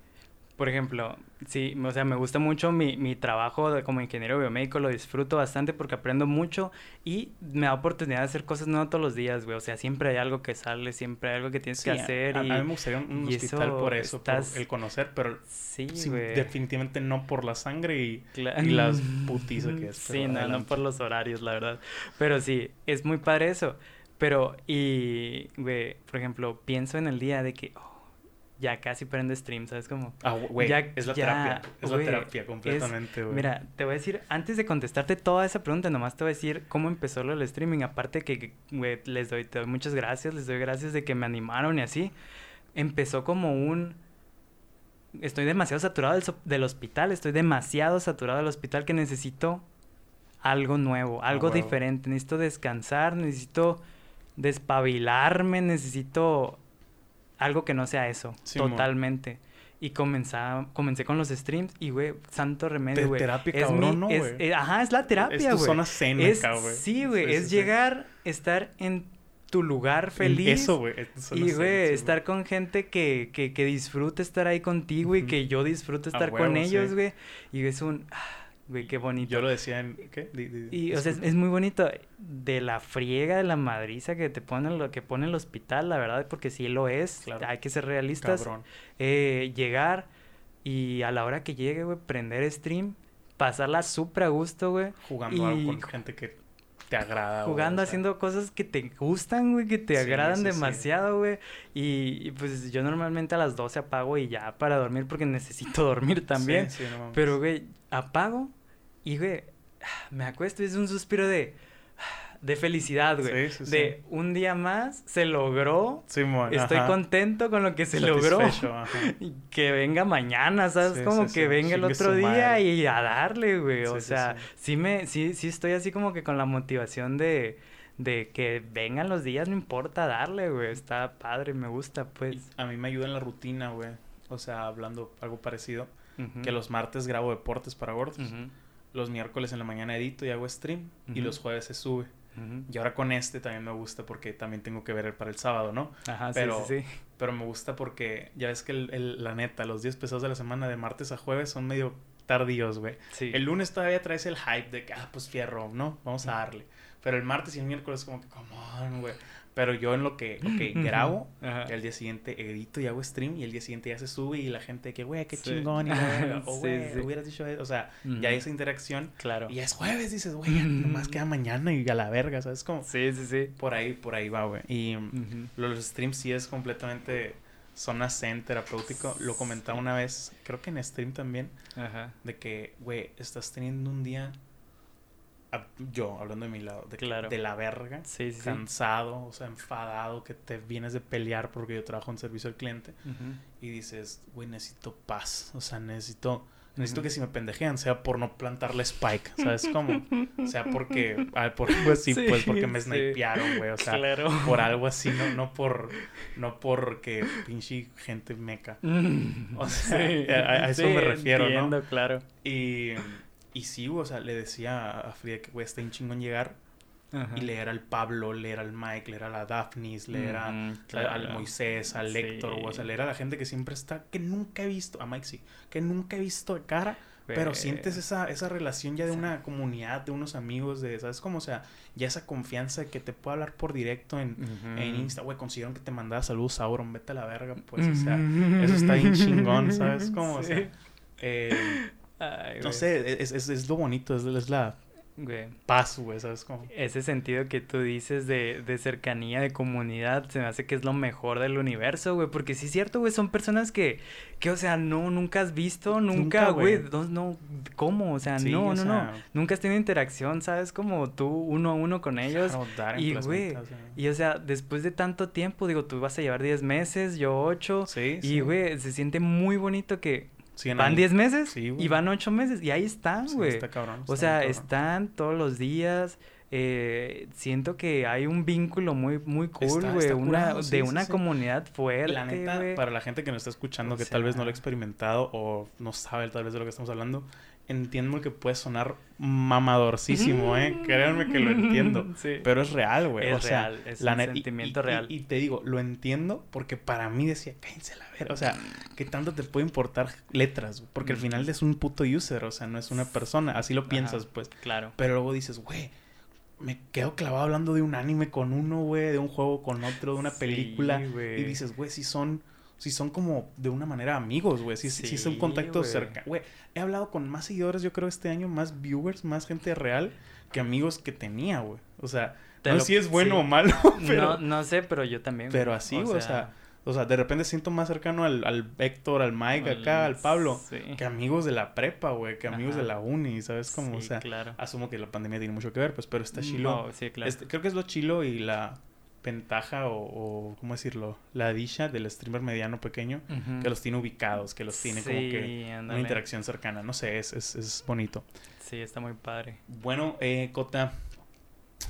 Por ejemplo, sí, o sea, me gusta mucho mi, mi trabajo de- como ingeniero biomédico, lo disfruto bastante porque aprendo mucho y me da oportunidad de hacer cosas nuevas todos los días, güey. O sea, siempre hay algo que sale, siempre hay algo que tienes Sí, que hacer a, y... a mí me gustaría un, hospital eso por eso, estás- por el conocer, pero Sí, sí, definitivamente no por la sangre y las putizas que es, Sí, no, no por los horarios, la verdad. Pero sí, es muy padre eso. Pero, y, güey, por ejemplo, pienso en el día de que, oh, ya casi prendo stream, ¿sabes cómo? Ah, güey, es la ya, terapia. Es la terapia completamente, güey. Mira, te voy a decir, antes de contestarte toda esa pregunta, nomás te voy a decir cómo empezó lo del streaming. Aparte que, güey, les doy, te doy muchas gracias, les doy gracias de que me animaron y así. Empezó como un... Estoy demasiado saturado del, so- del hospital, estoy demasiado saturado del hospital que necesito algo nuevo, algo huevo. diferente. Necesito descansar, necesito despabilarme, necesito algo que no sea eso, totalmente. Y comenzaba, comencé con los streams y, güey, santo remedio, güey. terapia es cabrón, ¿no, es- güey? eh, ajá, es la terapia, Es güey. tu zona Es- acá, güey. Sí, güey, es sí, sí. llegar, estar en tu lugar feliz. Eso, güey. es Y, güey, estar con gente que, que, que disfrute estar ahí contigo y que yo disfrute A estar con ellos, güey. Y es un... ah, Güey, qué bonito. Yo lo decía en... ¿Qué? Di- di- Y, o sea, es, muy bonito. De la friega, de la madriza que te pone lo que pone el hospital, la verdad, porque sí lo es. Claro. Hay que ser realistas. Cabrón. Eh, llegar y a la hora que llegue, güey, prender stream, pasarla súper a gusto, güey. Jugando algo con gente que te agrada, Jugando, haciendo cosas que te gustan, güey, que te Sí, agradan sí, demasiado, güey. Y, y, pues yo normalmente a las 12 apago y ya para dormir porque necesito dormir también. Sí, sí, no. Pero, güey, apago y, güey, me acuesto y es un suspiro de, de felicidad, güey. Sí, sí, de un día más se logró. Simón, Estoy ajá. contento con lo que se logró. Ajá. Y que venga mañana, ¿sabes? Sí, como sí, que sí. venga el otro día y a darle, güey. o sea, sí. sí. me, sí, sí estoy así como que con la motivación de, de que vengan los días, no importa darle, güey. Está padre, me gusta, pues. A mí me ayuda en la rutina, güey. O sea, hablando algo parecido. Que los martes grabo deportes para gordos. Los miércoles en la mañana edito y hago stream. Y los jueves se sube. Y ahora con este también me gusta porque también tengo que ver para el sábado, ¿no? Ajá, Pero- sí, sí, sí. Pero me gusta porque ya ves que el, el- la neta, los días pesados de la semana de martes a jueves son medio tardíos, güey. Sí. El lunes todavía traes el hype de que, ah, pues fierro, ¿no? Vamos a darle. Pero el martes y el miércoles como que, come on, güey. Pero yo en lo que, ok, Ujú. grabo, Ajá. y al día siguiente edito y hago stream, y el día siguiente ya se sube y la gente que, güey, qué Sí. chingón, y la verga, o Sí, güey, sí. hubieras dicho eso. O sea, ya hay esa interacción. Claro. Y ya es jueves, dices, güey, nomás queda mañana y a la verga, ¿sabes? Como, Sí, sí, sí. por ahí, por ahí va, güey. Y Ujú. los streams sí es completamente zona zen terapéutico. Lo comentaba una vez, creo que en stream también, Ajá. de que, güey, estás teniendo un día, yo hablando de mi lado, de, Claro. de la verga, Sí, sí, sí. cansado, o sea, enfadado, que te vienes de pelear porque yo trabajo en servicio al cliente y dices, güey, necesito paz, o sea, necesito... Necesito que si me pendejean sea por no plantarle spike, ¿sabes cómo? O sea, porque... ah, por algo así, Sí, pues, porque me snipearon, güey. O sea, claro. por algo así, no, no por... No porque pinche gente meca. Mm, O sea, a- a eso me refiero, ¿no? entiendo, claro. Y... Y sí, o sea, le decía a Frida que, güey, está bien chingón llegar Ajá. y leer al Pablo, leer al Mike, leer a la Daphnis, leer a- al. Moisés, al Sí. Héctor, o sea, leer a la gente que siempre está, que nunca he visto, a Mike sí, que nunca he visto de cara, pero sientes esa, esa relación ya de una comunidad, de unos amigos, de, ¿sabes cómo? O sea, ya esa confianza de que te puedo hablar por directo en, Ujú. en Insta, güey, consiguieron que te mandaba saludos, Sauron, vete a la verga, pues, o sea, eso está bien chingón, ¿sabes cómo? O sea, eh, Ay, no sé, es, es, es lo bonito, es, es la Güey. paz, güey, ¿sabes cómo? Ese sentido que tú dices de, de cercanía, de comunidad, se me hace que es lo mejor del universo, güey. Porque sí es cierto, güey, son personas que, que, o sea, no, nunca has visto, nunca, Nunca, güey. No, no, ¿cómo? O sea, Sí, no, o no, sea, no. Nunca has tenido interacción, ¿sabes? Como tú, uno a uno con ellos. claro, y, güey. Y, o sea, después de tanto tiempo, digo, tú vas a llevar 10 meses, yo 8. Sí, Y, sí. güey, se siente muy bonito que van ahí. 10 meses Sí, y van 8 meses y ahí están, Sí, güey. está cabrón, O sea, cabrón. están todos los días. eh, siento que hay un vínculo muy, muy cool, güey. Una, sí, de una comunidad fuerte, La neta, para la gente que nos está escuchando, O que tal vez no lo ha experimentado o no sabe tal vez de lo que estamos hablando, entiendo que puede sonar mamadorcísimo, ¿eh? Créanme que lo entiendo. Sí. Pero es real, güey. Es o sea, real, es la un y- sentimiento y- y- real. Y, te digo, lo entiendo porque para mí decía, cállense la ver. O sea, ¿qué tanto te puede importar letras? Porque al final es un puto user, o sea, no es una persona. Así lo piensas, Ajá. pues. Claro. Pero luego dices, güey, me quedo clavado hablando de un anime con uno, güey, de un juego con otro, de una Sí, película. Y dices, güey, si son, si son como de una manera amigos, güey. Si, si son Sí, contactos güey. cercanos. Güey, he hablado con más seguidores, yo creo, este año, más viewers, más gente real que amigos que tenía, güey. O sea, Te no sé si es bueno sí. o malo, pero, no, no sé, pero yo también. pero así, güey. O sea, o sea, de repente siento más cercano al, al Héctor, al Mike acá, al Pablo, Sí. que amigos de la prepa, güey, que amigos Ajá. de la uni, ¿sabes cómo? o Sí, sea, claro. asumo que la pandemia tiene mucho que ver, pues, pero está chilo. No, sí, claro. Este, creo que es lo chilo y la ventaja o, o, ¿cómo decirlo? La dicha del streamer mediano pequeño que los tiene ubicados, que los tiene como que una interacción cercana. No sé, es, es, es bonito. Sí, está muy padre. Bueno, eh, Cota,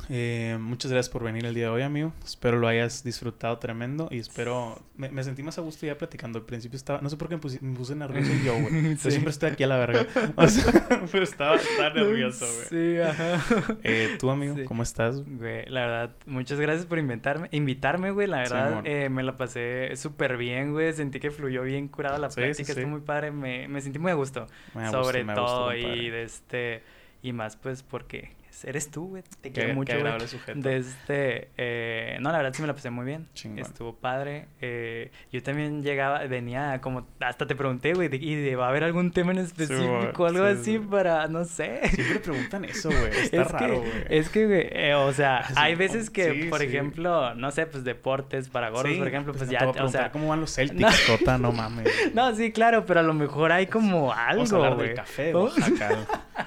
Eh, muchas gracias por venir el día de hoy, amigo. Espero lo hayas disfrutado tremendo y espero... Me, me sentí más a gusto ya platicando. Al principio estaba... No sé por qué me puse, me puse nervioso yo, güey. Yo siempre estoy aquí a la verga. O sea, pero estaba, estaba nervioso, güey. Sí, ajá. Eh, ¿Tú, amigo, Sí. cómo estás? Güey, la verdad, muchas gracias por invitarme, invitarme, güey. La verdad, eh, me la pasé súper bien, güey. Sentí que fluyó bien curada la plática, estuvo muy padre. Me, me sentí muy a gusto. Me sobre gusto, todo, y de este, y más pues porque eres tú, güey. Te Qué- quiero qué mucho, sujeto. De este, eh, no, la verdad sí me la pasé muy bien. Chingón. Estuvo padre. Eh, yo también llegaba, venía como, hasta te pregunté, güey, de- y de, ¿va a haber algún tema en específico, algo sí, así sí. para, no sé? Siempre preguntan eso, güey. Está es raro, güey. es que, güey, eh, o sea, Así hay veces que, por ejemplo, no sé, pues deportes para gordos, por ejemplo, pues, no ya, te o sea, ¿Cómo van los Celtics, no. Tota? No mames. no, sí, claro, pero a lo mejor hay como algo, Vamos a hablar del café de. Oaxaca.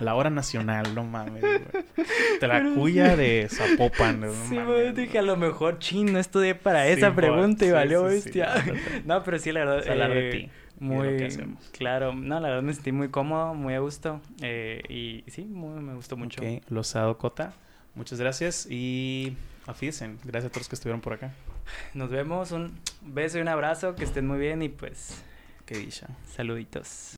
La hora nacional, no mames, güey. Tlacuya de Zapopan, no Sí, mames, dije, a lo mejor, chin, no estudié para Sí, esa pregunta y sí, valió bestia. no, pero sí, la verdad. Es hablar de eh, ti de lo Muy que hacemos. claro. No, la verdad me sentí muy cómodo, muy a gusto. eh, y sí, muy- me gustó mucho. Losado Cota. Muchas gracias y afíesen. Gracias a todos los que estuvieron por acá. Nos vemos, un beso y un abrazo, que estén muy bien y pues Qué dicha. saluditos.